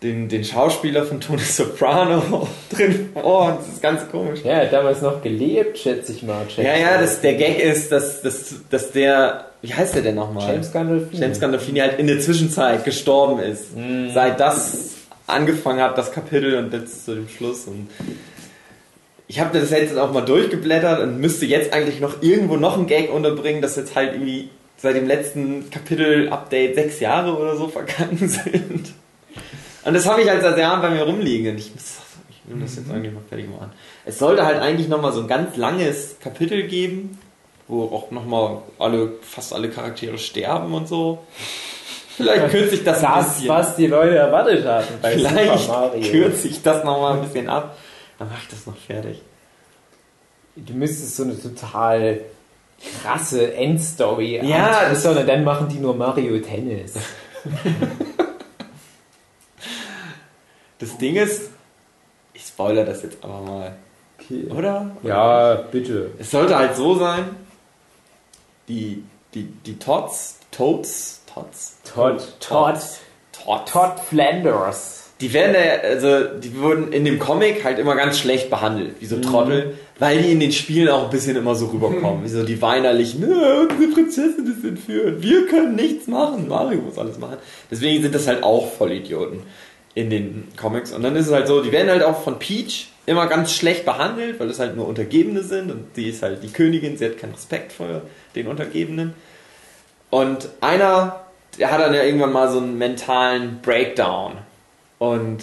den, den Schauspieler von Tony Soprano drin vor und das ist ganz komisch.
Ja, er hat damals noch gelebt, schätze ich mal.
Ja, ja, das, der Gag ist, dass, dass, dass der, wie heißt der denn nochmal?
James Gandolfini.
James Gandolfini halt in der Zwischenzeit gestorben ist.
Mhm.
Seit das angefangen hat, das Kapitel und jetzt zu dem Schluss. Und ich habe das jetzt auch mal durchgeblättert und müsste jetzt eigentlich noch irgendwo noch einen Gag unterbringen, dass jetzt halt irgendwie seit dem letzten Kapitel-Update sechs Jahre oder so vergangen sind. Und das habe ich halt seit Jahren bei mir rumliegen und ich ich will das jetzt eigentlich mal fertig machen. Es sollte halt eigentlich nochmal so ein ganz langes Kapitel geben, wo auch nochmal alle, fast alle Charaktere sterben und so. Vielleicht kürze ich das
Das,
bisschen.
was die Leute erwartet hatten bei
Vielleicht
Super Mario.
kürze ich das nochmal ein bisschen ab. Dann mache ich das noch fertig.
Du müsstest so eine total krasse Endstory
Ja,
anteasern, sondern dann machen die nur Mario Tennis.
Das Ding ist, ich spoilere das jetzt aber mal. Oder?
Ja, bitte.
Es sollte halt so sein, die, die, die Tots, Toads, Tots,
Todd, Todd,
Tots,
Todd Flanders.
die werden ja, also die wurden in dem Comic halt immer ganz schlecht behandelt, wie so Trottel, weil die in den Spielen auch ein bisschen immer so rüberkommen, wie so die weinerlichen, "Nö, unsere Prinzessin ist entführt, wir können nichts machen, Mario muss alles machen. Deswegen sind das halt auch Vollidioten in den Comics. Und dann ist es halt so, die werden halt auch von Peach immer ganz schlecht behandelt, weil es halt nur Untergebene sind und die ist halt die Königin, sie hat keinen Respekt vor den Untergebenen. Und einer, der hat dann ja irgendwann mal so einen mentalen Breakdown und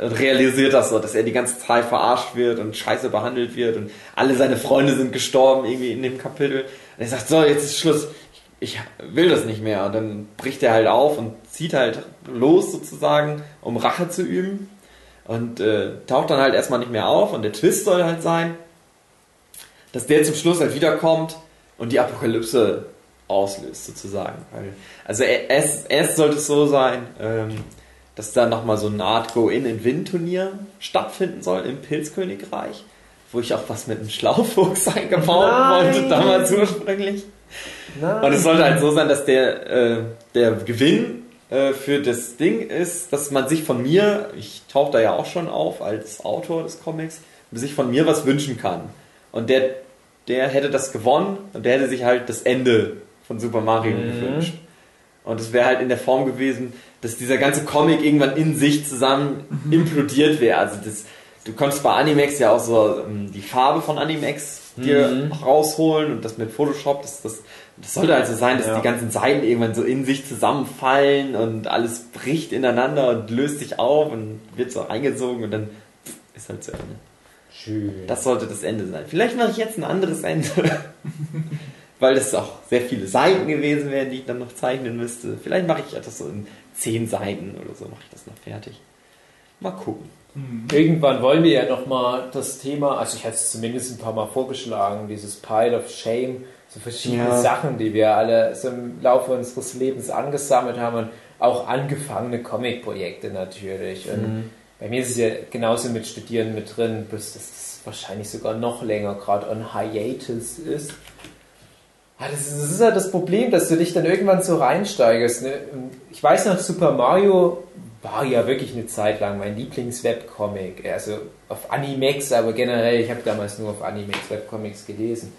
realisiert das so, dass er die ganze Zeit verarscht wird und scheiße behandelt wird und alle seine Freunde sind gestorben irgendwie in dem Kapitel. Und er sagt, so, jetzt ist Schluss, ich will das nicht mehr. Und dann bricht er halt auf und zieht halt los sozusagen, um Rache zu üben. Und äh, taucht dann halt erstmal nicht mehr auf. Und der Twist soll halt sein, dass der zum Schluss halt wiederkommt und die Apokalypse auslöst sozusagen. Also er- erst, erst sollte es so sein, ähm, dass da nochmal so eine Art Go-In-and-Win-Turnier stattfinden soll im Pilzkönigreich, wo ich auch was mit einem Schlaufuchs eingebaut
Nein.
wollte, damals ursprünglich.
Nein.
Und es sollte halt so sein, dass der, äh, der Gewinn äh, für das Ding ist, dass man sich von mir, ich tauche da ja auch schon auf als Autor des Comics, sich von mir was wünschen kann. Und der, der hätte das gewonnen und der hätte sich halt das Ende von Super Mario gewünscht. Und es wäre halt in der Form gewesen, dass dieser ganze Comic irgendwann in sich zusammen implodiert wäre. Also das, du konntest bei Animex ja auch so ähm, die Farbe von Animex dir rausholen und das mit Photoshop, das, das, das sollte also sein, dass
Ja.
die ganzen Seiten irgendwann so in sich zusammenfallen und alles bricht ineinander und löst sich auf und wird so eingesogen und dann ist halt zu Ende.
Schön.
Das sollte das Ende sein. Vielleicht mache ich jetzt ein anderes Ende. Weil es auch sehr viele Seiten gewesen wären, die ich dann noch zeichnen müsste. Vielleicht mache ich das so in zehn Seiten oder so, mache ich das noch fertig. Mal gucken.
Irgendwann wollen wir ja nochmal das Thema, also ich hatte es zumindest ein paar Mal vorgeschlagen, dieses Pile of Shame, so verschiedene
Ja.
Sachen, die wir alle so im Laufe unseres Lebens angesammelt haben und auch angefangene Comic-Projekte natürlich. Und bei mir ist es ja genauso mit Studieren mit drin, bis das wahrscheinlich sogar noch länger gerade on hiatus ist. Ah, Das ist, das ist ja das Problem, dass du dich dann irgendwann so reinsteigerst. Ne? Ich weiß noch, Super Mario war ja wirklich eine Zeit lang mein Lieblings-Webcomic. Also auf Animex, aber generell, ich habe damals nur auf Animex Webcomics gelesen.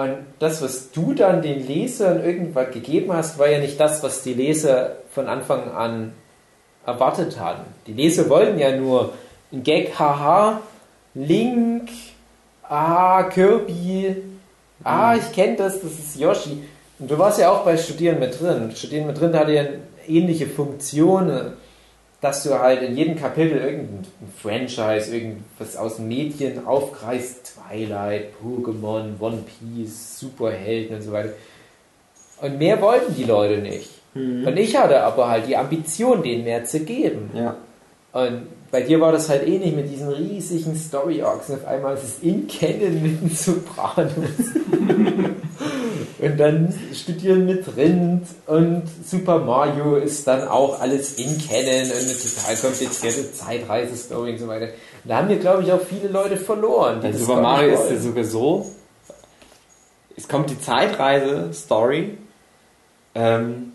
Und das, was du dann den Lesern irgendwann gegeben hast, war ja nicht das, was die Leser von Anfang an erwartet hatten. Die Leser wollten ja nur ein Gag, haha, Link, ah, Kirby, ah, ich kenne das, das ist Yoshi. Und du warst ja auch bei Studieren mit drin. Studieren mit drin hatte ja ähnliche Funktion, dass du halt in jedem Kapitel irgendein Franchise, irgendwas aus Medien aufgreifst, Twilight, Pokémon, One Piece, Superhelden und so weiter. Und mehr wollten die Leute nicht. Und ich hatte aber halt die Ambition, denen mehr zu geben.
Ja.
Und bei dir war das halt ähnlich mit diesen riesigen Story Arcs. Und auf einmal ist es in Canon mit den Sopranos. und dann studieren mit Rind und Super Mario ist dann auch alles in Canon und eine total komplizierte Zeitreise-Story und so weiter. Und da haben wir, glaube ich, auch viele Leute verloren. das
Super Mario ist ja sogar so, es kommt die Zeitreise-Story ähm,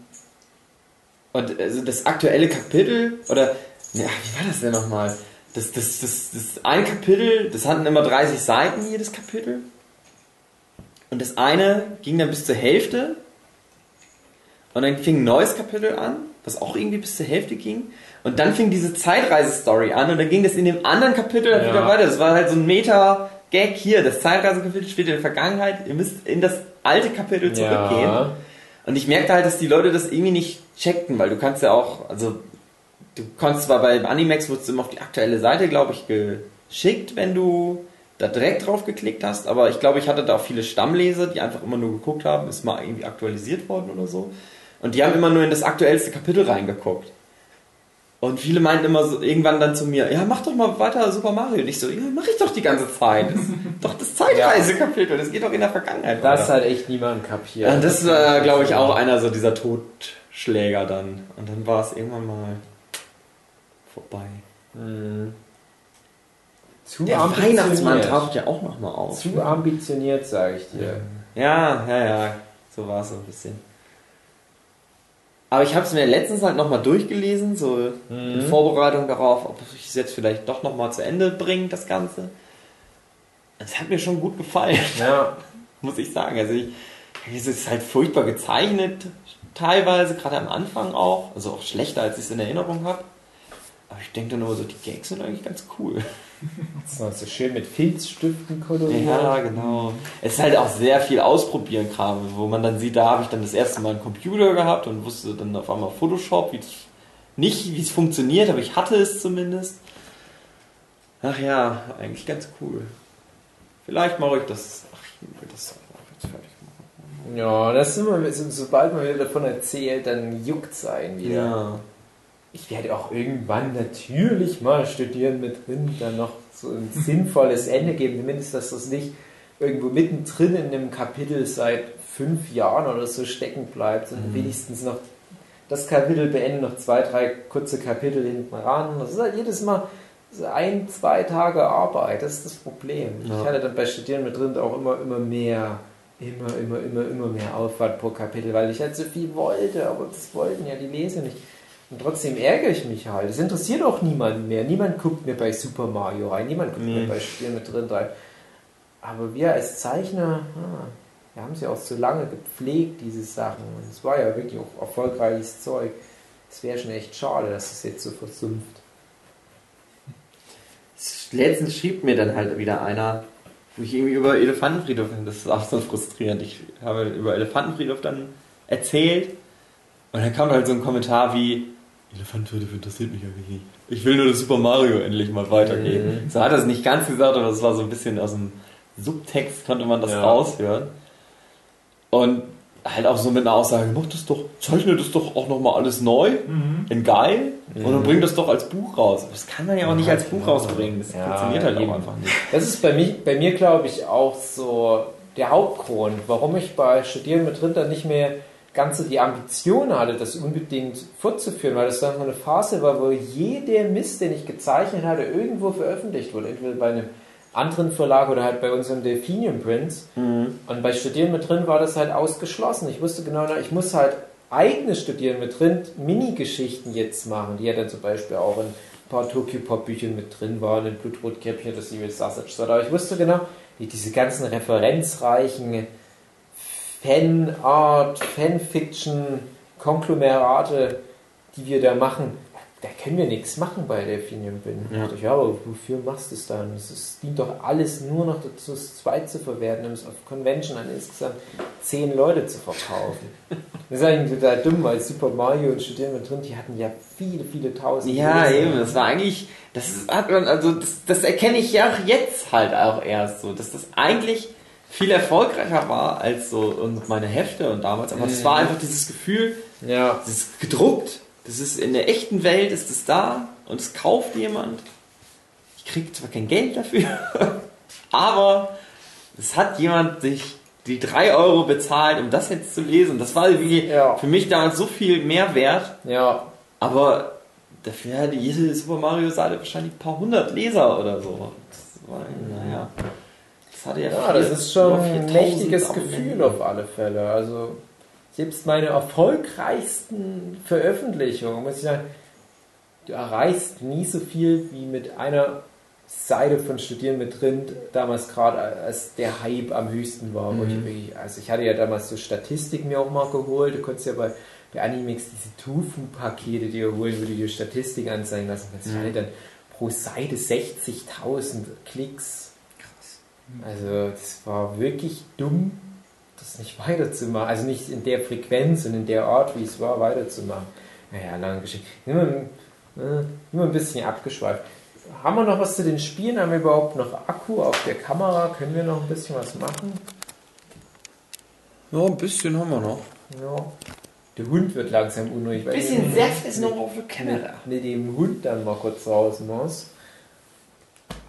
und also das aktuelle Kapitel, oder, ja, wie war das denn nochmal? Das, das, das, das ein Kapitel, das hatten immer 30 Seiten, jedes Kapitel. Und das eine ging dann bis zur Hälfte. Und dann fing ein neues Kapitel an, was auch irgendwie bis zur Hälfte ging. Und dann fing diese Zeitreise-Story an und dann ging das in dem anderen Kapitel
Ja.
wieder weiter. Das war halt so ein Meta-Gag hier. Das Zeitreise-Kapitel spielt in der Vergangenheit. Ihr müsst in das alte Kapitel zurückgehen.
Ja.
Und ich merkte halt, dass die Leute das irgendwie nicht checkten, weil du kannst ja auch, also du kannst zwar bei Animax wurdest du immer auf die aktuelle Seite, glaube ich, geschickt, wenn du da direkt drauf geklickt hast, aber ich glaube, ich hatte da auch viele Stammleser, die einfach immer nur geguckt haben, ist mal irgendwie aktualisiert worden oder so. Und die haben immer nur in das aktuellste Kapitel reingeguckt. Und viele meinten immer so irgendwann dann zu mir, ja, mach doch mal weiter Super Mario. Und ich so, ja, mach ich doch die ganze Zeit. Das doch das Zeitreisekapitel, das geht doch in der Vergangenheit.
Das
weiter.
hat echt niemand kapiert.
Ja, das war, glaube ich, auch einer so dieser Totschläger dann. Und dann war es irgendwann mal vorbei.
Zu
Der
ambitioniert.
Weihnachtsmann taucht ja auch nochmal auf.
Zu ambitioniert, sage ich dir.
Ja, ja, ja. So war es so ein bisschen. Aber ich habe es mir letztens halt nochmal durchgelesen, so in Vorbereitung darauf, ob ich es jetzt vielleicht doch nochmal zu Ende bringe, das Ganze. Es hat mir schon gut gefallen.
Ja.
muss ich sagen. Also ich, es ist halt furchtbar gezeichnet, teilweise, gerade am Anfang auch. Also auch schlechter, als ich es in Erinnerung habe. Aber ich denke dann nur so, die Gags sind eigentlich ganz cool.
So, so schön mit Filzstiften koloriert.
Ja, genau. Es ist halt auch sehr viel ausprobieren gerade, wo man dann sieht, da habe ich dann das erste Mal einen Computer gehabt und wusste dann auf einmal Photoshop, wie nicht wie es funktioniert, aber ich hatte es zumindest. Ach ja, eigentlich ganz cool. Vielleicht mache ich das. Ach, ich will das auch jetzt fertig machen.
Ja, das ist immer, so- sobald man wieder davon erzählt, dann juckt es einen wieder.
Ja.
Ich werde auch irgendwann natürlich mal studieren mit drin, dann noch so ein sinnvolles Ende geben, zumindest, dass das nicht irgendwo mittendrin in einem Kapitel seit fünf Jahren oder so stecken bleibt, sondern wenigstens noch das Kapitel beenden, noch zwei, drei kurze Kapitel hinten ran. Das ist halt jedes Mal so ein, zwei Tage Arbeit, das ist das Problem.
Ja.
Ich hatte dann bei Studieren mit drin auch immer, immer mehr, immer, immer, immer, immer mehr Aufwand pro Kapitel, weil ich halt so viel wollte, aber das wollten ja die Leser nicht. Und trotzdem ärgere ich mich halt. Es interessiert auch niemanden mehr. Niemand guckt mir bei Super Mario rein, niemand guckt
Nee.
mir bei Studieren mit drin rein. Aber wir als Zeichner, ah, wir haben sie auch so lange gepflegt, diese Sachen. Und es war ja wirklich auch erfolgreiches Zeug. Es wäre schon echt schade, dass es jetzt so versumpft.
Letztens schrieb mir dann halt wieder einer, wo ich irgendwie über Elefantenfriedhof, das ist auch so frustrierend, ich habe über Elefantenfriedhof dann erzählt und dann kam halt so ein Kommentar wie, Elefantentöte interessiert mich eigentlich nicht. Ich will nur, dass Super Mario endlich mal weitergeht. So hat er es nicht ganz gesagt, aber es war so ein bisschen aus dem Subtext, konnte man das
Ja.
raushören. Und halt auch so mit einer Aussage, mach das doch, zeichne das doch auch nochmal alles neu, in geil, und dann bring das doch als Buch raus. Das kann man ja auch nicht als Buch rausbringen. Das
Ja,
funktioniert halt
eben.
auch einfach nicht.
Das ist bei mir, bei mir glaube ich, auch so der Hauptgrund, warum ich bei Studieren mit Rinder nicht mehr ganz so die Ambition hatte, das unbedingt fortzuführen, weil das dann eine Phase war, wo jeder Mist, den ich gezeichnet hatte, irgendwo veröffentlicht wurde. Entweder bei einem anderen Verlag oder halt bei unserem Delphinium Prince. Und bei Studieren mit drin war das halt ausgeschlossen. Ich wusste genau, ich muss halt eigenes Studieren mit drin, Mini-Geschichten jetzt machen, die ja dann zum Beispiel auch in ein paar Tokyo Pop Büchern mit drin waren, in Blutrotkäppchen, das Evil Sausage. Aber ich wusste genau, wie diese ganzen referenzreichen Fanart, Fanfiction, Konglomerate, die wir da machen, da können wir nichts machen bei Delphinium Bin.
Ja.
Ja. ja, aber wofür machst du es dann? Es dient doch alles nur noch dazu, es zweit zu verwerten, um es auf Convention an insgesamt zehn Leute zu verkaufen. Das ist eigentlich total dumm, weil Super Mario und Studieren mit drin, die hatten ja viele, viele tausend.
Ja,
Leser.
eben, das war eigentlich, das hat man, also das, das erkenne ich ja auch jetzt halt auch erst so, dass das eigentlich viel erfolgreicher war als so und meine Hefte und damals, aber das war einfach dieses Gefühl,
Ja.
das ist gedruckt, das ist in der echten Welt ist es da und es kauft jemand. Ich kriege zwar kein Geld dafür, aber es hat jemand sich die drei Euro bezahlt, um das jetzt zu lesen. Das war irgendwie
Ja.
für mich damals so viel mehr wert.
Ja,
Aber dafür hatte jede Super Mario Seite wahrscheinlich ein paar hundert Leser oder so. Das war, naja. Das hatte ja,
Ja, das ist schon ein
4000
mächtiges. Gefühl auf alle Fälle. Also selbst meine erfolgreichsten Veröffentlichungen, muss ich sagen, du erreichst nie so viel wie mit einer Seite von Studieren mit drin, damals gerade als der Hype am höchsten war. Wo ich, also ich hatte ja damals so Statistiken mir auch mal geholt. Du konntest ja bei, bei Animix diese Tofu-Pakete dir holen, wo du dir Statistiken anzeigen lassen kannst. Ich hatte dann pro Seite 60.000 Klicks. Also das war wirklich dumm, das nicht weiterzumachen. Also nicht in der Frequenz und in der Art, wie es war, weiterzumachen. Naja, lange Geschichte. Nur, äh, nur ein bisschen abgeschweift. Haben wir noch was zu den Spielen? Haben wir überhaupt noch Akku auf der Kamera? Können wir noch ein bisschen was machen?
Ja, ein bisschen haben wir noch.
Ja. Der Hund wird langsam unruhig. weil
Bisschen Saft ist noch auf der Kamera.
mit dem Hund dann mal kurz raus muss.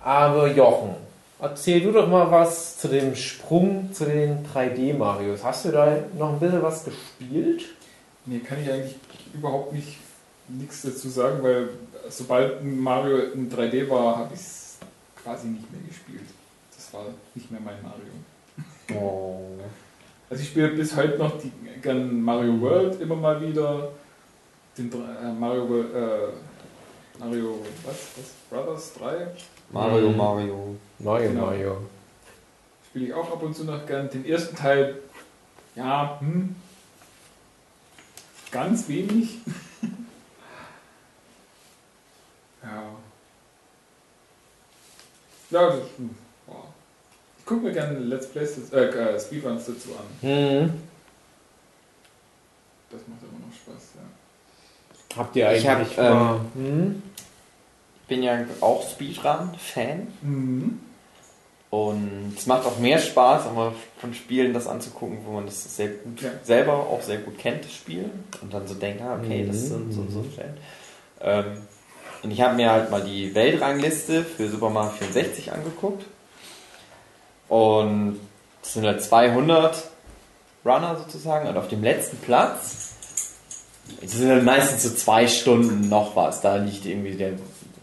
Aber Jochen, erzähl du doch mal was zu dem Sprung zu den 3D-Marios. Hast du da noch ein bisschen was gespielt?
Nee, kann ich eigentlich überhaupt nicht nichts dazu sagen, weil sobald Mario in 3D war, habe ich es quasi nicht mehr gespielt. Das war nicht mehr mein Mario.
Oh.
Also ich spiele bis heute noch die, gern Mario World immer mal wieder. Den äh, Mario, World- äh, Mario, was, was? Brothers 3
Mario, Mario.
Mario,
Genau.
Mario.
spiele ich auch ab und zu noch gern. Den ersten Teil, ja, hm, ganz wenig. ja. Ja, das, hm, ja. Ich gucke mir gerne Let's Plays, äh, äh, Speedruns dazu an.
Hm.
Das macht immer noch Spaß, ja.
Habt ihr eigentlich
Ich hab,
mal- hm?
Ich bin ja auch Speedrun-Fan
Mhm.
und es macht auch mehr Spaß, aber von Spielen das anzugucken, wo man das sehr gut
Ja.
selber auch sehr gut kennt, das Spiel und dann so denkt, ah, okay, das
Mhm.
sind so und so Stellen. Ähm, und ich habe mir halt mal die Weltrangliste für Super Mario 64 angeguckt und es sind halt 200 Runner sozusagen und auf dem letzten Platz es sind halt meistens so zwei Stunden noch was. Da liegt irgendwie der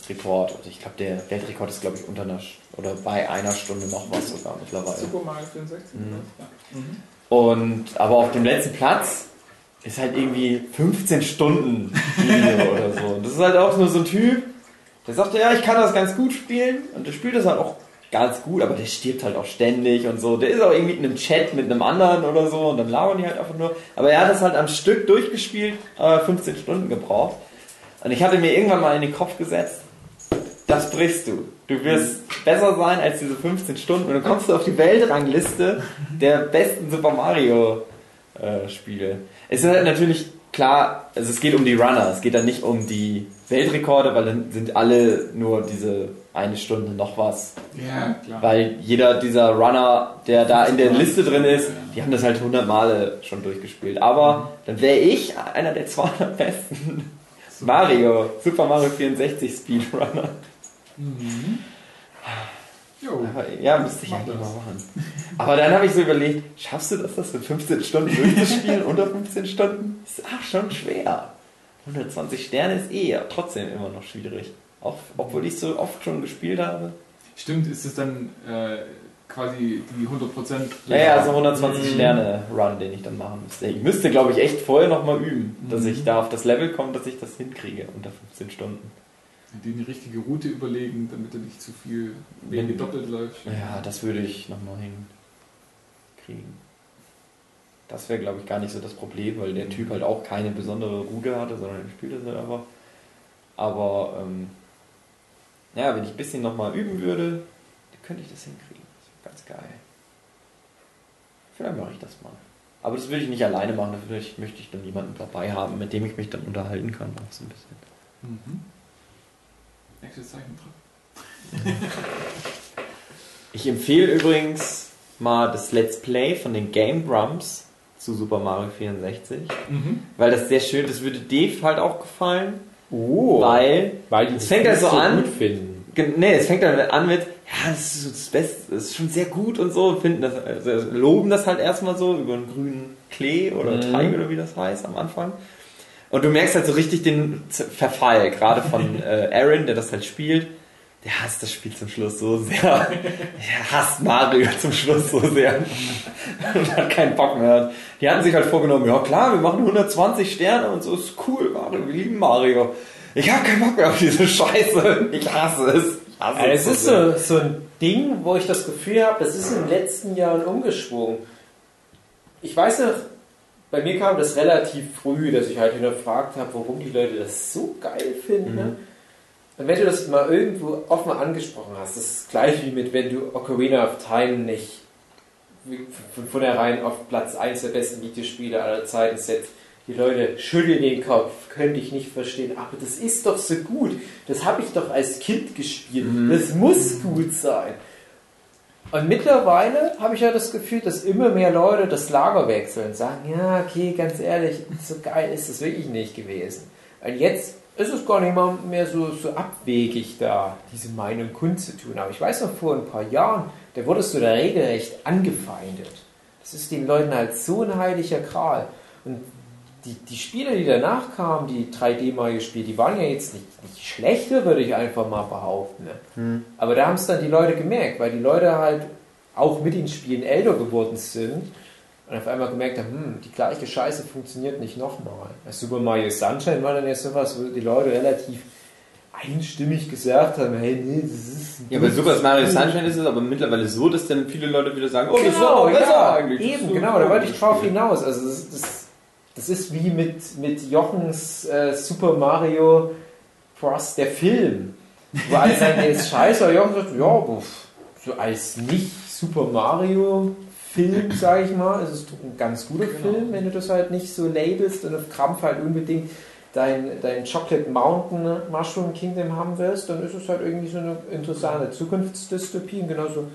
Rekord. Also ich glaube, der Weltrekord ist, glaube ich, unter einer oder bei einer Stunde noch was sogar mittlerweile.
Super Mario 64.
Mhm.
Ja. Mhm.
Und aber auf dem letzten Platz ist halt irgendwie 15 Stunden Video oder so. Und das ist halt auch nur so ein Typ, der sagt, ja, ich kann das ganz gut spielen und der spielt das halt auch ganz gut, aber der stirbt halt auch ständig und so. Der ist auch irgendwie in einem Chat mit einem anderen oder so und dann labern die halt einfach nur. Aber er hat das halt am Stück durchgespielt, aber 15 Stunden gebraucht. Und ich hatte mir irgendwann mal in den Kopf gesetzt, das brichst du. Du wirst besser sein als diese 15 Stunden und dann kommst du auf die Weltrangliste der besten Super Mario äh, Spiele. Es ist halt natürlich klar, also es geht um die Runner, es geht dann nicht um die Weltrekorde, weil dann sind alle nur diese eine Stunde noch was.
Ja, klar.
Weil jeder dieser Runner, der da in der Liste drin ist, die haben das halt 100 Male schon durchgespielt. Aber dann wäre ich einer der 200 besten Mario, Super Mario 64 Speedrunner.
Jo.
Aber, ja, müsste ich
Mach
eigentlich
das.
mal machen. Aber dann habe ich so überlegt, schaffst du das, das mit 15 Stunden durchzuspielen? Unter 15 Stunden? Ist ach, schon schwer. 120 Sterne ist eh trotzdem immer noch schwierig. Auch, obwohl ich so oft schon gespielt habe.
Stimmt, ist es dann äh, quasi die 100%?
Ja, ja, also 120 Sterne Run, den ich dann machen müsste. Ich müsste, glaube ich, echt vorher nochmal üben, dass ich da auf das Level komme, dass ich das hinkriege unter 15 Stunden.
Die richtige Route überlegen, damit er nicht zu viel Wege doppelt läuft.
Ja, das würde ich nochmal hinkriegen. Das wäre, glaube ich, gar nicht so das Problem, weil der Typ halt auch keine besondere Route hatte, sondern er spielt das halt einfach. Aber, ähm, ja, wenn ich ein bisschen nochmal üben würde, könnte ich das hinkriegen. Das wäre ganz geil. Vielleicht mache ich das mal. Aber das würde ich nicht alleine machen, dafür möchte ich- möchte ich dann jemanden dabei haben, mit dem ich mich dann unterhalten kann, auch so ein bisschen.
Mhm. Nächstes Zeichentrick.
Ich empfehle übrigens mal das Let's Play von den Game Grumps zu Super Mario 64,
Mhm.
weil das sehr schön, das würde Dave halt auch gefallen,
Oh,
weil
weil die
es fängt ja so an.
gut finden.
Ge- Nee, es fängt dann an mit, ja, das ist so das Beste, das ist schon sehr gut und so, finden das, also loben das halt erstmal so über einen grünen Klee oder
Mhm.
Teig oder wie das heißt am Anfang. Und du merkst halt so richtig den Verfall, gerade von äh, Aaron, der das halt spielt. Der hasst das Spiel zum Schluss so sehr. Er hasst Mario zum Schluss so sehr. Und hat keinen Bock mehr. Die hatten sich halt vorgenommen, ja klar, wir machen 120 Sterne und so ist cool, Mario, wir lieben Mario. Ich habe keinen Bock mehr auf diese Scheiße. Ich hasse es. Ich hasse
Ja, es ist
sehr.
so, so ein Ding, wo ich das Gefühl habe, das ist in den letzten Jahren umgeschwungen. Ich weiß noch, bei mir kam das relativ früh, dass ich halt hinterfragt habe, warum die Leute das so geil finden. ne? Und wenn du das mal irgendwo offen angesprochen hast, das ist gleich wie mit, wenn du Ocarina of Time nicht von vornherein auf Platz 1 der besten Videospiele aller Zeiten setzt. Die Leute schütteln den Kopf, könnte ich nicht verstehen. Aber das ist doch so gut. Das habe ich doch als Kind gespielt. Das muss gut sein. Und mittlerweile habe ich ja das Gefühl, dass immer mehr Leute das Lager wechseln und sagen, ja, okay, ganz ehrlich, so geil ist es wirklich nicht gewesen. Und jetzt ist es gar nicht mehr so, so abwegig da, diese Meinung kundzutun. Aber ich weiß noch, vor ein paar Jahren, da wurdest du da regelrecht angefeindet. Das ist den Leuten halt so ein heiliger Kral. Und die, die Spiele, die danach kamen, die 3D-Mario-Spiele, die waren ja jetzt nicht, nicht schlechter, würde ich einfach mal behaupten. Ne? Aber da haben es dann die Leute gemerkt, weil die Leute halt auch mit den Spielen älter geworden sind und auf einmal gemerkt haben, hm, die gleiche Scheiße funktioniert nicht nochmal. Super Mario Sunshine war dann ja sowas, wo die Leute relativ einstimmig gesagt haben, hey, nee, das ist...
Ja, bei Super Mario Sunshine ist es aber mittlerweile so, dass dann viele Leute wieder sagen, oh, das ist
Genau,
aber besser
ja,
eigentlich. Das ist
eben,
so
genau, da wollte ich drauf hinaus. Also das, das, das ist wie mit, mit Jochens äh, Super Mario Bros. der Film. Wo alle sagen, der ist scheiße, aber Jochen sagt, ja, so als nicht Super Mario Film, sage ich mal, ist es doch ein ganz guter Film, wenn du das halt nicht so labelst und auf Krampf halt unbedingt dein, dein Chocolate Mountain Mushroom Kingdom haben willst, dann ist es halt irgendwie so eine interessante Zukunftsdystopie und genauso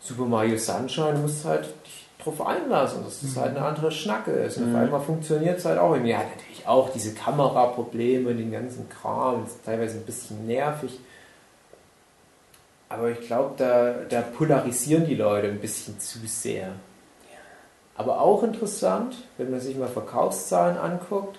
Super Mario Sunshine, du musst halt dich drauf einlassen, dass das halt eine andere Schnacke ist. Und auf einmal funktioniert es halt auch. Ja, natürlich auch diese Kameraprobleme und den ganzen Kram, ist teilweise ein bisschen nervig. Aber ich glaube, da, da polarisieren die Leute ein bisschen zu sehr. Aber auch interessant, wenn man sich mal Verkaufszahlen anguckt,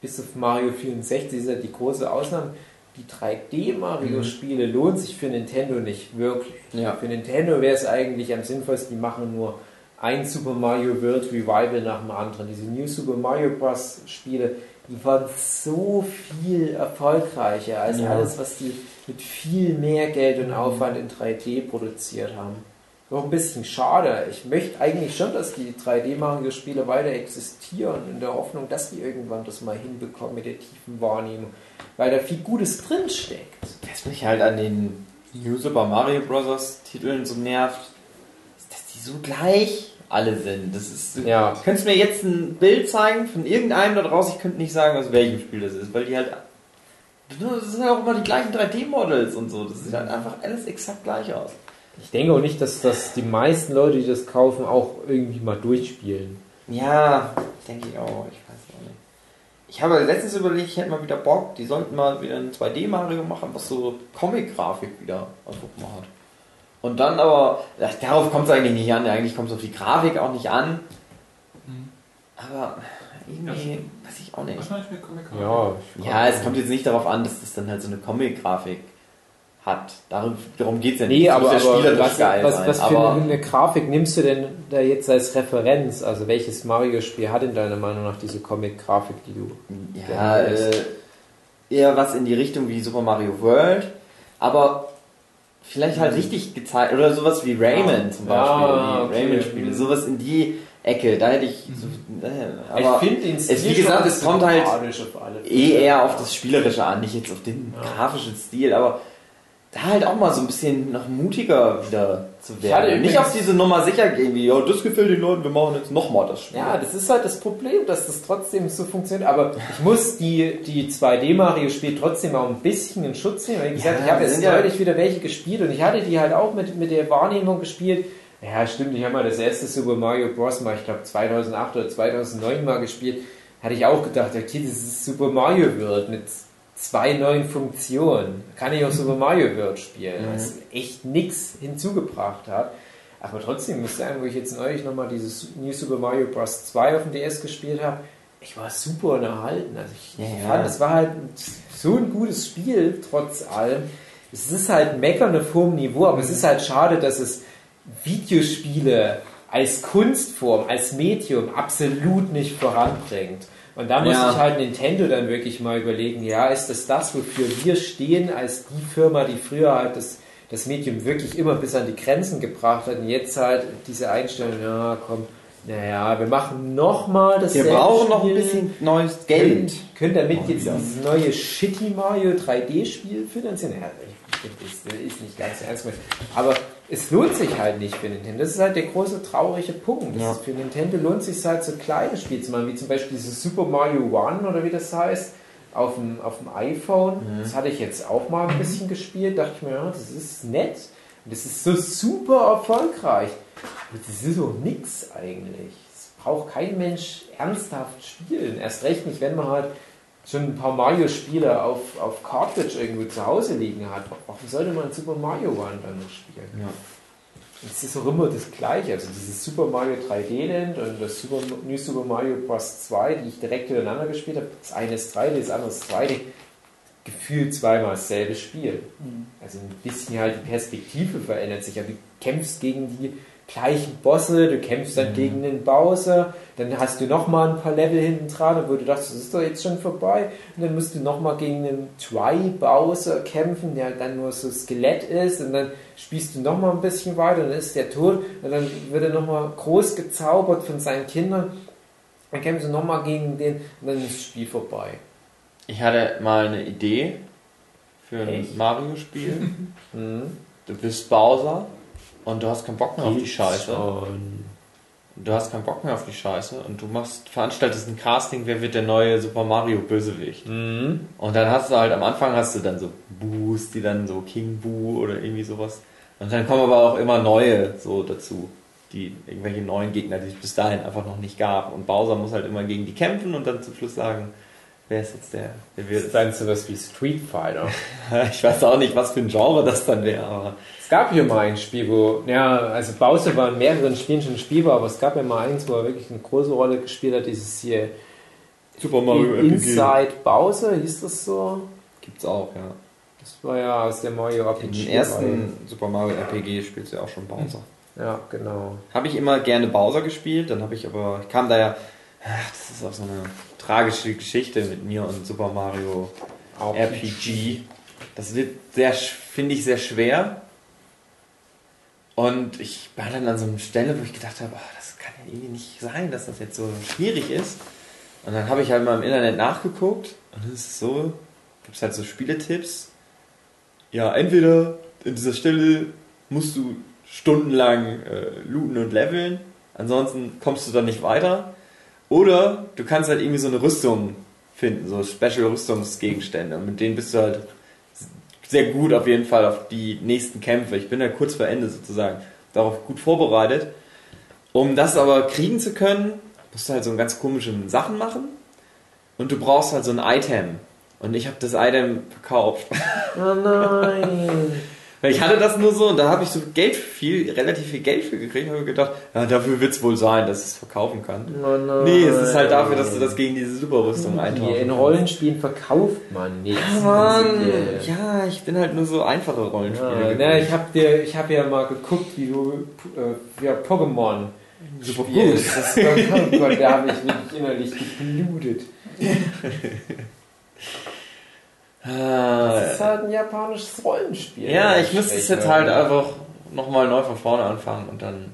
bis auf Mario 64 ist ja die große Ausnahme. Die 3D-Mario-Spiele lohnt sich für Nintendo nicht wirklich.
Ja.
Für Nintendo wäre es eigentlich am sinnvollsten, die machen nur ein Super Mario World Revival nach dem anderen. Diese New Super Mario Bros. Spiele, die waren so viel erfolgreicher als
Ja.
alles, was die mit viel mehr Geld und Aufwand in 3D produziert haben. Noch ein bisschen schade. Ich möchte eigentlich schon, dass die 3D-Mario-Spiele weiter existieren, in der Hoffnung, dass die irgendwann das mal hinbekommen mit der tiefen Wahrnehmung. Weil da viel Gutes drinsteckt.
Was mich halt an den New Super Mario Bros. Titeln so nervt, ist, dass die so gleich alle sind. Das ist.
Ja.
Könntest du mir jetzt ein Bild zeigen von irgendeinem da draußen? Ich könnte nicht sagen, aus welchem Spiel das ist, weil die halt. Das sind auch immer die gleichen 3D-Models und so. Das sieht halt einfach alles exakt gleich aus.
Ich denke auch nicht, dass das die meisten Leute, die das kaufen, auch irgendwie mal durchspielen.
Ja, denke ich auch. Ich weiß. Ich habe letztens überlegt, ich hätte mal wieder Bock, die sollten mal wieder ein 2D-Mario machen, was so Comic-Grafik wieder einfach mal hat. Und dann aber, ach, darauf kommt es eigentlich nicht an, eigentlich kommt es auf die Grafik auch nicht an. Aber irgendwie, weiß ich auch nicht.
Was meinst du mit Comic
Ja,
Ja, es kommt jetzt nicht darauf an, dass das dann halt so eine Comic-Grafik hat. Darum, darum geht es ja nicht.
Nee, aber, aber was, was, was für
aber,
eine Grafik nimmst du denn da jetzt als Referenz? Also welches Mario-Spiel hat in deiner Meinung nach diese Comic-Grafik, die du...
Ja, äh, eher was in die Richtung wie Super Mario World, aber vielleicht halt richtig gezeigt, oder sowas wie Rayman zum Beispiel,
Ah, okay.
Rayman-Spiele, sowas in die Ecke, da hätte ich so, äh, aber
ich finde den
es, wie gesagt, es kommt halt
auf
eh eher auf das Spielerische an, nicht jetzt auf den
Ja.
grafischen Stil, aber da halt auch mal so ein bisschen noch mutiger wieder zu werden. Nicht auf diese Nummer sicher gehen, wie, ja, das gefällt den Leuten, wir machen jetzt nochmal das Spiel.
Ja, das ist halt das Problem, dass das trotzdem so funktioniert. Aber ich muss die, die 2D-Mario-Spiele trotzdem auch ein bisschen in Schutz nehmen. Wie gesagt,
Ja,
ich habe jetzt
sind ja-
wieder welche gespielt und ich hatte die halt auch mit, mit der Wahrnehmung gespielt. Ja, stimmt, ich habe mal das erste Super Mario Bros. mal, ich glaube 2008 oder 2009 mal gespielt. Hatte ich auch gedacht, okay, das ist Super Mario World mit zwei neuen Funktionen. Kann ich auch Super Mario World spielen, was echt nichts hinzugebracht hat. Aber trotzdem muss ich sagen, wo ich jetzt neulich nochmal dieses New Super Mario Bros. 2 auf dem DS gespielt habe, ich war super unterhalten. Also ich
Ja,
fand, es war halt so ein gutes Spiel, trotz allem. Es ist halt Meckern auf hohem Niveau, aber es ist halt schade, dass es Videospiele als Kunstform, als Medium absolut nicht voranbringt. Und da muss
Ja.
sich halt Nintendo dann wirklich mal überlegen, ja, ist das das, wofür wir stehen, als die Firma, die früher halt das, das Medium wirklich immer bis an die Grenzen gebracht hat und jetzt halt diese Einstellung, ja, komm, naja, wir machen nochmal das
Wir brauchen noch ein bisschen neues Geld.
Können damit
Mal
jetzt dieses neue Shitty Mario 3D-Spiel finanzieren? Ja, ich finde, das ist nicht ganz so ernst gemeint. Aber es lohnt sich halt nicht für Nintendo. Das ist halt der große traurige Punkt. Das
Ja.
für Nintendo lohnt es sich halt so kleine Spiele zu machen, wie zum Beispiel dieses Super Mario One oder wie das heißt, auf dem, auf dem iPhone. Das hatte ich jetzt auch mal ein bisschen gespielt. Dachte ich mir, ja, das ist nett. Und das ist so super erfolgreich. Aber das ist so nix eigentlich. Es braucht kein Mensch ernsthaft spielen. Erst recht nicht, wenn man halt schon ein paar Mario-Spiele auf, auf Cartridge irgendwo zu Hause liegen hat. Warum sollte man Super Mario One dann noch spielen?
Ja.
Es ist auch immer das Gleiche. Also dieses Super Mario 3D Land und das Super, New Super Mario Bros. 2, die ich direkt hintereinander gespielt habe. Das eine ist 3D, das andere ist 2D. Gefühlt zweimal dasselbe Spiel. Also ein bisschen halt die Perspektive verändert sich. Aber du kämpfst gegen die gleichen Bosse, du kämpfst dann gegen den Bowser, dann hast du nochmal ein paar Level hinten dran, wo du dachtest, das ist doch jetzt schon vorbei. Und dann musst du nochmal gegen einen Try-Bowser kämpfen, der dann nur so Skelett ist. Und dann spielst du nochmal ein bisschen weiter, dann ist der tot. Und dann wird er nochmal groß gezaubert von seinen Kindern. Dann kämpfst du nochmal gegen den und dann ist das Spiel vorbei.
Ich hatte mal eine Idee für ein? Mario-Spiel.
Mhm.
Du bist Bowser und du hast keinen Bock mehr auf die Scheiße.
schon.
Du hast keinen Bock mehr auf die Scheiße und du machst, veranstaltest ein Casting, wer wird der neue Super Mario Bösewicht.
Mhm.
Und dann hast du halt am Anfang hast du dann so Boos, die dann so King Boo oder irgendwie sowas. Und dann kommen aber auch immer neue so dazu, die irgendwelche neuen Gegner, die es bis dahin einfach noch nicht gab. Und Bowser muss halt immer gegen die kämpfen und dann zum Schluss sagen, wer ist jetzt der, der wird.
ist dann sowas wie Street Fighter.
Ich weiß auch nicht, was für ein Genre das dann wäre, aber
Es gab hier mal ein Spiel, wo, ja, also Bowser war in mehreren Spielen schon spielbar, aber es gab ja mal eins, wo er wirklich eine große Rolle gespielt hat, dieses hier
Super
Inside Bowser, hieß das so?
gibt's auch, ja.
Das war ja aus der Mario RPG.
den ersten Super Mario RPG spielst du ja auch schon Bowser.
Ja, genau.
Habe ich immer gerne Bowser gespielt, dann habe ich aber, ich kam da ja, ach, das ist auch so eine tragische Geschichte mit mir und Super Mario RPG. Das wird sehr, finde ich, sehr schwer. Und ich war dann an so einer Stelle, wo ich gedacht habe, oh, das kann ja irgendwie nicht sein, dass das jetzt so schwierig ist. Und dann habe ich halt mal im Internet nachgeguckt und es ist so, gibt es halt so Spieletipps. Ja, entweder in dieser Stelle musst du stundenlang äh, looten und leveln Ansonsten kommst du dann nicht weiter. Oder du kannst halt irgendwie so eine Rüstung finden, so Special-Rüstungsgegenstände. Und mit denen bist du halt sehr gut auf jeden Fall auf die nächsten Kämpfe. Ich bin ja kurz vor Ende sozusagen darauf gut vorbereitet. Um das aber kriegen zu können, musst du halt so ganz komische Sachen machen. Und du brauchst halt so ein Item. Und ich habe das Item verkauft.
Oh nein.
Ich hatte das nur so und da habe ich so Geld viel, relativ viel Geld für gekriegt und habe gedacht, ja, dafür wird es wohl sein, dass ich es verkaufen kann.
Oh nein.
Nee, es ist halt dafür, dass du das gegen diese Superrüstung
Die
eintauschen
in. Rollenspielen verkauft man nichts.
Ja, Mann. Ja, ich bin halt nur so einfache Rollenspiele.
Ja, na, ich habe dir, ich habe ja mal geguckt, wie du äh, ja, Pokémon
Super
spielst. Das, oh Gott, da habe ich wirklich innerlich geblutet.
Ah,
Das ist halt ein japanisches Rollenspiel.
ja, ich müsste es jetzt halt einfach nochmal neu von vorne anfangen und dann.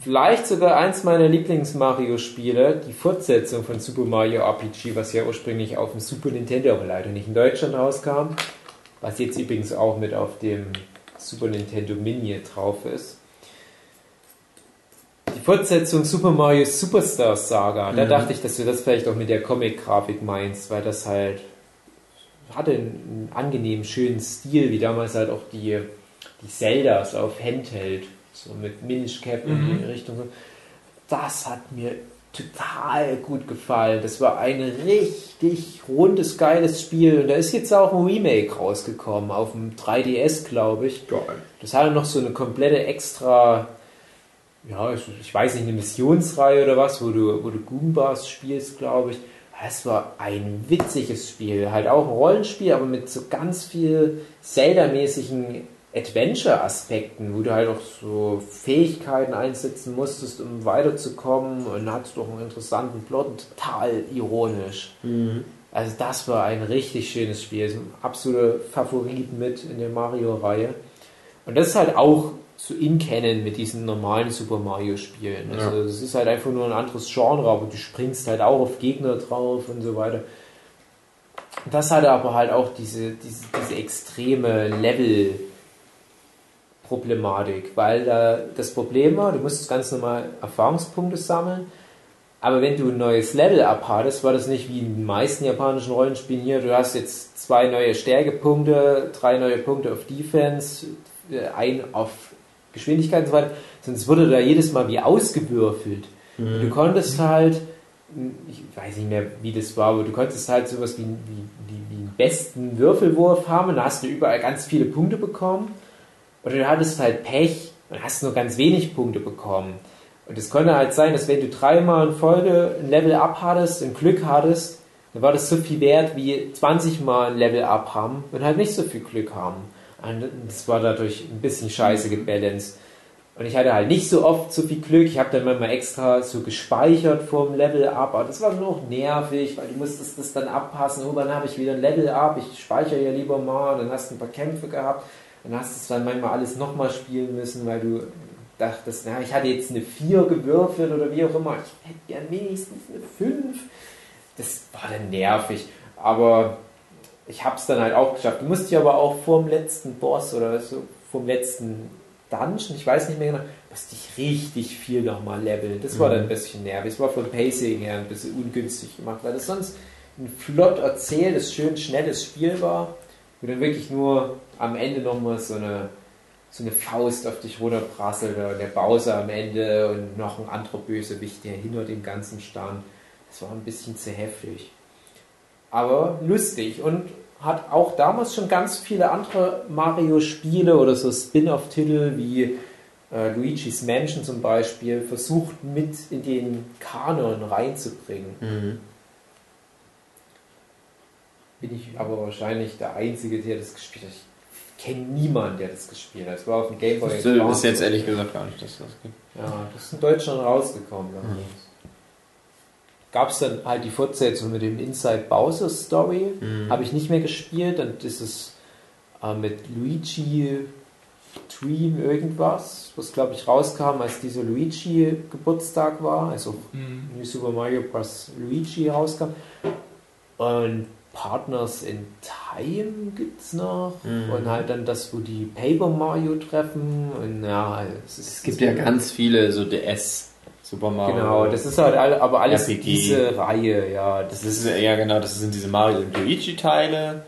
Vielleicht sogar eins meiner Lieblings-Mario-Spiele, die Fortsetzung von Super Mario RPG, was ja ursprünglich auf dem Super Nintendo, aber leider nicht in Deutschland rauskam. Was jetzt übrigens auch mit auf dem Super Nintendo Mini drauf ist. Fortsetzung Super Mario Superstars Saga, da
Mhm.
dachte ich, dass du das vielleicht auch mit der Comic-Grafik meinst, weil das halt hatte einen, einen angenehmen, schönen Stil, wie damals halt auch die, die Zeldas auf Handheld, so mit Minish-Cap in
Mhm.
die Richtung. so. Das hat mir total gut gefallen. Das war ein richtig rundes, geiles Spiel. Und da ist jetzt auch ein Remake rausgekommen, auf dem 3DS, glaube ich. Das hatte noch so eine komplette extra, ja, ich, ich weiß nicht, eine Missionsreihe oder was, wo du, wo du Goombas spielst, glaube ich. Es war ein witziges Spiel, halt auch ein Rollenspiel, aber mit so ganz viel Zelda-mäßigen Adventure-Aspekten, wo du halt auch so Fähigkeiten einsetzen musstest, um weiterzukommen und hattest doch einen interessanten Plot und total ironisch. Also das war ein richtig schönes Spiel, so ein absoluter Favorit mit in der Mario-Reihe. Und das ist halt auch zu in kennen mit diesen normalen Super Mario Spielen. Also es ist halt einfach nur ein anderes Genre, aber du springst halt auch auf Gegner drauf und so weiter. Das hatte aber halt auch diese, diese, diese extreme Level Problematik, weil da das Problem war, du musstest ganz normal Erfahrungspunkte sammeln, aber wenn du ein neues Level abhattest, war das nicht wie in den meisten japanischen Rollenspielen hier, du hast jetzt zwei neue Stärkepunkte, drei neue Punkte auf Defense, äh, ein auf Geschwindigkeit und so weiter, sonst wurde da jedes Mal wie ausgewürfelt. Und Du konntest halt, ich weiß nicht mehr, wie das war, aber du konntest halt sowas wie, wie, wie, wie einen besten Würfelwurf haben und da hast du überall ganz viele Punkte bekommen. Oder du hattest halt Pech und hast nur ganz wenig Punkte bekommen. Und es konnte halt sein, dass wenn du dreimal in Folge ein Level up hattest und Glück hattest, dann war das so viel wert wie 20 Mal ein Level up haben und halt nicht so viel Glück haben. Und das war dadurch ein bisschen scheiße gebalanced. Und ich hatte halt nicht so oft so viel Glück. Ich habe dann manchmal extra so gespeichert vorm Level up. Aber das war nur noch nervig, weil du musstest das dann abpassen. Oh, dann habe ich wieder ein Level up. Ich speichere ja lieber mal. Dann hast du ein paar Kämpfe gehabt. Dann hast du es dann manchmal alles nochmal spielen müssen, weil du dachtest, na, ich hatte jetzt eine 4 gewürfelt oder wie auch immer. Ich hätte gern wenigstens eine 5. Das war dann nervig. Aber ich habe es dann halt auch geschafft. Du musst dich aber auch vorm letzten Boss oder so, vom letzten Dungeon, ich weiß nicht mehr genau, musste ich richtig viel nochmal leveln. Das war dann ein bisschen nervig. Es war vom Pacing her ein bisschen ungünstig gemacht, weil das sonst ein flott erzähltes, schön schnelles Spiel war, wo dann wirklich nur am Ende nochmal so eine, so eine Faust auf dich runterprasselt oder der Bowser am Ende und noch ein anderer Bösewicht, der hinter dem Ganzen stand. Das war ein bisschen zu heftig. Aber lustig und hat auch damals schon ganz viele andere Mario-Spiele oder so Spin-off-Titel wie äh, Luigi's Mansion zum Beispiel versucht mit in den Kanon reinzubringen. Bin ich aber wahrscheinlich der Einzige, der das gespielt hat. Ich kenne niemanden, der das gespielt hat. Es war auf dem Game Boy
Das ist jetzt ehrlich gesagt gar nicht, dass das gibt.
Ja, das ist in Deutschland rausgekommen. damals. Gab es dann halt die Fortsetzung mit dem Inside Bowser Story. Habe ich nicht mehr gespielt. Dann ist es äh, mit Luigi Dream irgendwas, was glaube ich rauskam, als dieser Luigi Geburtstag war. Also
Mhm.
New Super Mario Bros. Luigi rauskam. Und Partners in Time gibt's noch.
Mhm.
Und halt dann das, wo die Paper Mario treffen. Und ja, es,
Es gibt ja ganz viele so DS Super Mario.
Genau, das ist halt alle, aber alles
RPG.
diese Reihe, ja. Das
Das
ist
ja genau, das sind diese Mario und Luigi Teile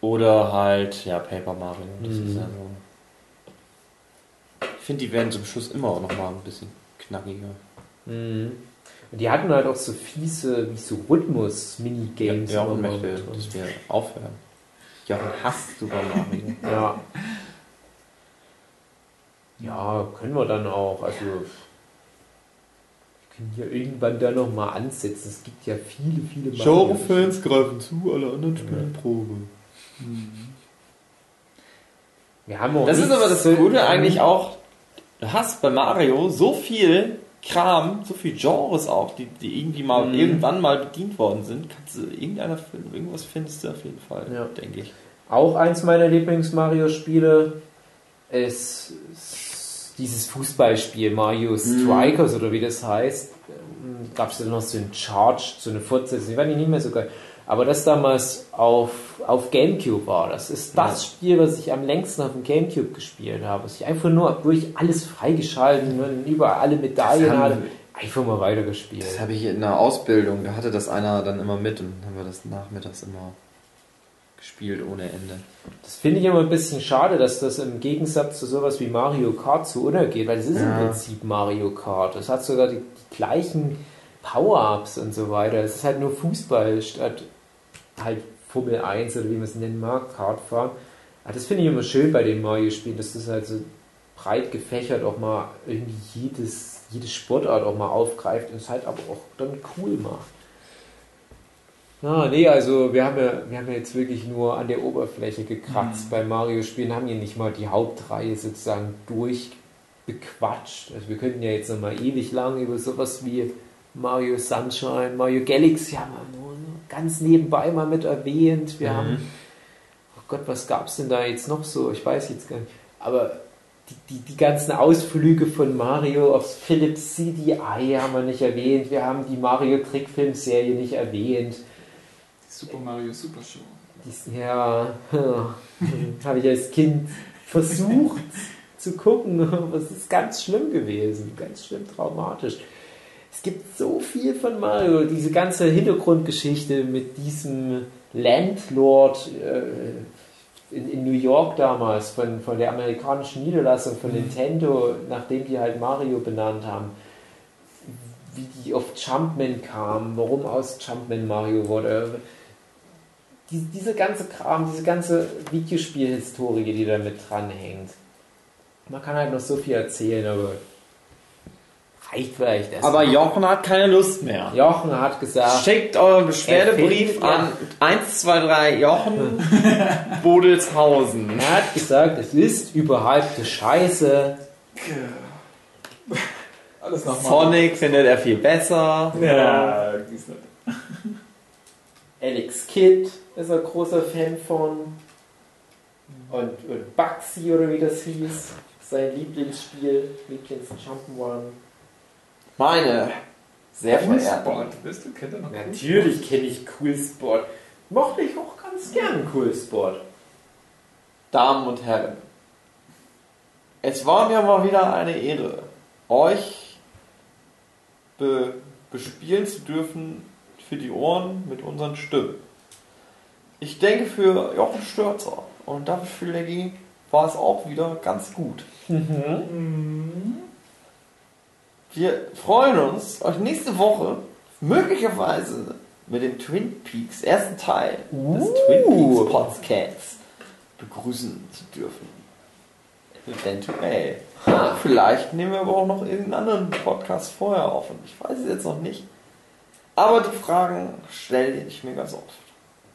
oder halt ja Paper Mario. Das
Mhm.
ist ja so. Ich finde, die werden zum Schluss immer auch noch mal ein bisschen knackiger.
Mhm. Und die hatten halt auch so fiese, wie so Rhythmus-Minigames.
ja, und
mal
möchte, dass wir aufhören. Jochen hasst Super Mario.
Ja. Ja, können wir dann auch. Also, können hier irgendwann da nochmal ansetzen. Es gibt ja viele, viele
Genre-Fans greifen zu, alle anderen spielen Probe.
Wir haben auch
Das ist aber das Gute eigentlich auch. Du hast bei Mario so viel Kram, so viel Genres auch, die, die irgendwie mal
Mhm.
irgendwann mal bedient worden sind. Kannst du irgendeiner finden, irgendwas findest du auf jeden Fall,
Ja.
denke ich.
Auch eins meiner Lieblings-Mario-Spiele ist dieses Fußballspiel, Mario Strikers oder wie das heißt. Gab es ja noch so ein Charge, so eine Fortsetzung, die war nicht mehr so geil. Aber das damals auf, auf Gamecube war, das ist das
Ja.
Spiel, was ich am längsten auf dem Gamecube gespielt habe. Was ich einfach nur, wo ich alles freigeschalten und überall alle Medaillen hatte, einfach mal weitergespielt.
Das habe ich in der Ausbildung, da hatte das einer dann immer mit und haben wir das nachmittags immer gespielt ohne Ende.
Das finde ich immer ein bisschen schade, dass das im Gegensatz zu sowas wie Mario Kart so untergeht, weil das ist
Ja.
im Prinzip Mario Kart. Es hat sogar die, die gleichen Power-Ups und so weiter. Es ist halt nur Fußball statt halt Formel 1 oder wie man es nennen mag, Kartfahren. Aber das finde ich immer schön bei den Mario-Spielen, dass das halt so breit gefächert auch mal irgendwie jedes, jede Sportart auch mal aufgreift und es halt aber auch dann cool macht. Ja, nee, also wir haben ja, wir haben ja jetzt wirklich nur an der Oberfläche gekratzt bei Mario-Spielen, haben hier nicht mal die Hauptreihe sozusagen durchbequatscht. Also wir könnten ja jetzt noch mal ewig lang über sowas wie Mario Sunshine, Mario Galaxy haben wir nur ganz nebenbei mal mit erwähnt. Wir haben, oh Gott, was gab es denn da jetzt noch so? Ich weiß jetzt gar nicht. Aber die, die, die ganzen Ausflüge von Mario aufs Philips CDI haben wir nicht erwähnt. Wir haben die Mario Trickfilm-Serie nicht erwähnt.
Super Mario Super Show.
Dies, ja, habe ich als Kind versucht zu gucken, aber es ist ganz schlimm gewesen, ganz schlimm traumatisch. Es gibt so viel von Mario, diese ganze Hintergrundgeschichte mit diesem Landlord äh, in, in New York damals, von, von der amerikanischen Niederlassung von Nintendo, nachdem die halt Mario benannt haben, wie die auf Jumpman kamen, warum aus Jumpman Mario wurde die, diese ganze Kram, diese ganze Videospielhistorie, die da mit dranhängt. Man kann halt noch so viel erzählen, aber reicht vielleicht erst.
Aber Jochen hat keine Lust mehr.
Jochen hat gesagt,
Schickt euren Beschwerdebrief
Er
an 123 Jochen Bodelshausen.
er hat gesagt, es ist überhypte Scheiße.
Alles nochmal.
Sonic findet er viel besser.
Ja, nicht.
Alex Kidd ist ein großer Fan von. Und, und Bugsy oder wie das hieß. Sein Lieblingsspiel, Lieblings-Jump'n'Run.
Meine sehr
Cool
verehrten.
Sport. Weißt du, kennt er noch Cool
Natürlich kenne ich Cool Sport. Mochte ich auch ganz gern Cool Sport.
Damen und Herren, es war mir mal wieder eine Ehre, euch be bespielen zu dürfen für die Ohren mit unseren Stimmen. Ich denke, für Jochen Störzer und David Füleggi war es auch wieder ganz gut. Wir freuen uns, euch nächste Woche möglicherweise mit dem Twin Peaks ersten Teil des Twin Peaks Podcasts begrüßen zu dürfen. Eventuell. Vielleicht nehmen wir aber auch noch irgendeinen anderen Podcast vorher auf und ich weiß es jetzt noch nicht. Aber die Fragen stelle ich mir ganz oft.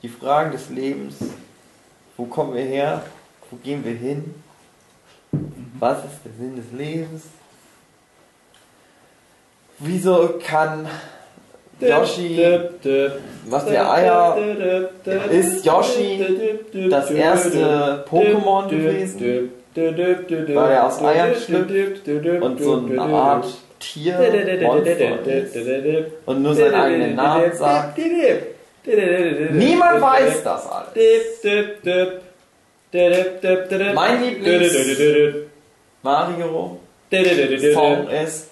Die Fragen des Lebens. Wo kommen wir her? Wo gehen wir hin? Was ist der Sinn des Lebens? Wieso kann Yoshi, was der Eier, ist Yoshi das erste Pokémon gewesen? Weil er aus Eiern schlüpft und so eine Art Tier, Monster ist und nur seinen eigenen Namen sagt? Niemand weiß das alles. Mein Lieblings Mario Song ist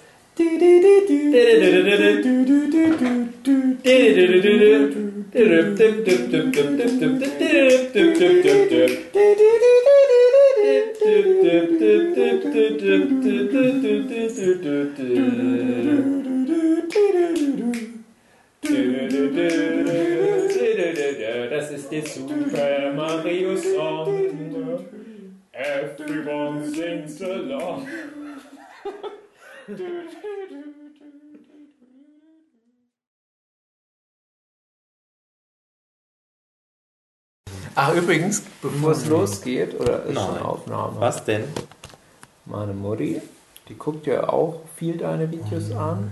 Das ist der Super Mario Song. Everyone sings along. Ach, übrigens, bevor es losgeht, oder ist schon
Nein.
Aufnahme?
Was denn?
Meine Mutti, die guckt ja auch viel deine Videos an.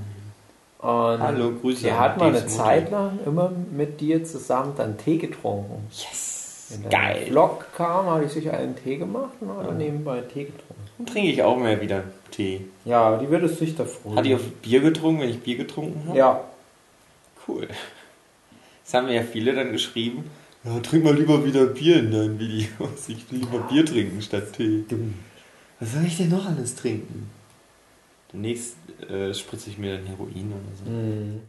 Und
Hallo, Grüße
Die
an
hat mal eine Zeit lang immer mit dir zusammen dann Tee getrunken.
Yes!
Wenn der
Geil!
Vlog kam, habe ich sicher einen Tee gemacht und habe dann nebenbei Tee getrunken.
Dann trinke ich auch mehr wieder Tee.
Ja, die würde es sich da freuen.
Hat die auf Bier getrunken, wenn ich Bier getrunken habe?
Ja,
Cool. Das haben mir ja viele dann geschrieben. Ja, trink mal lieber wieder Bier in deinen Videos. Ich will lieber Bier trinken statt Tee. Was soll ich denn noch alles trinken? Demnächst äh, spritze ich mir dann Heroin oder so.
Mhm.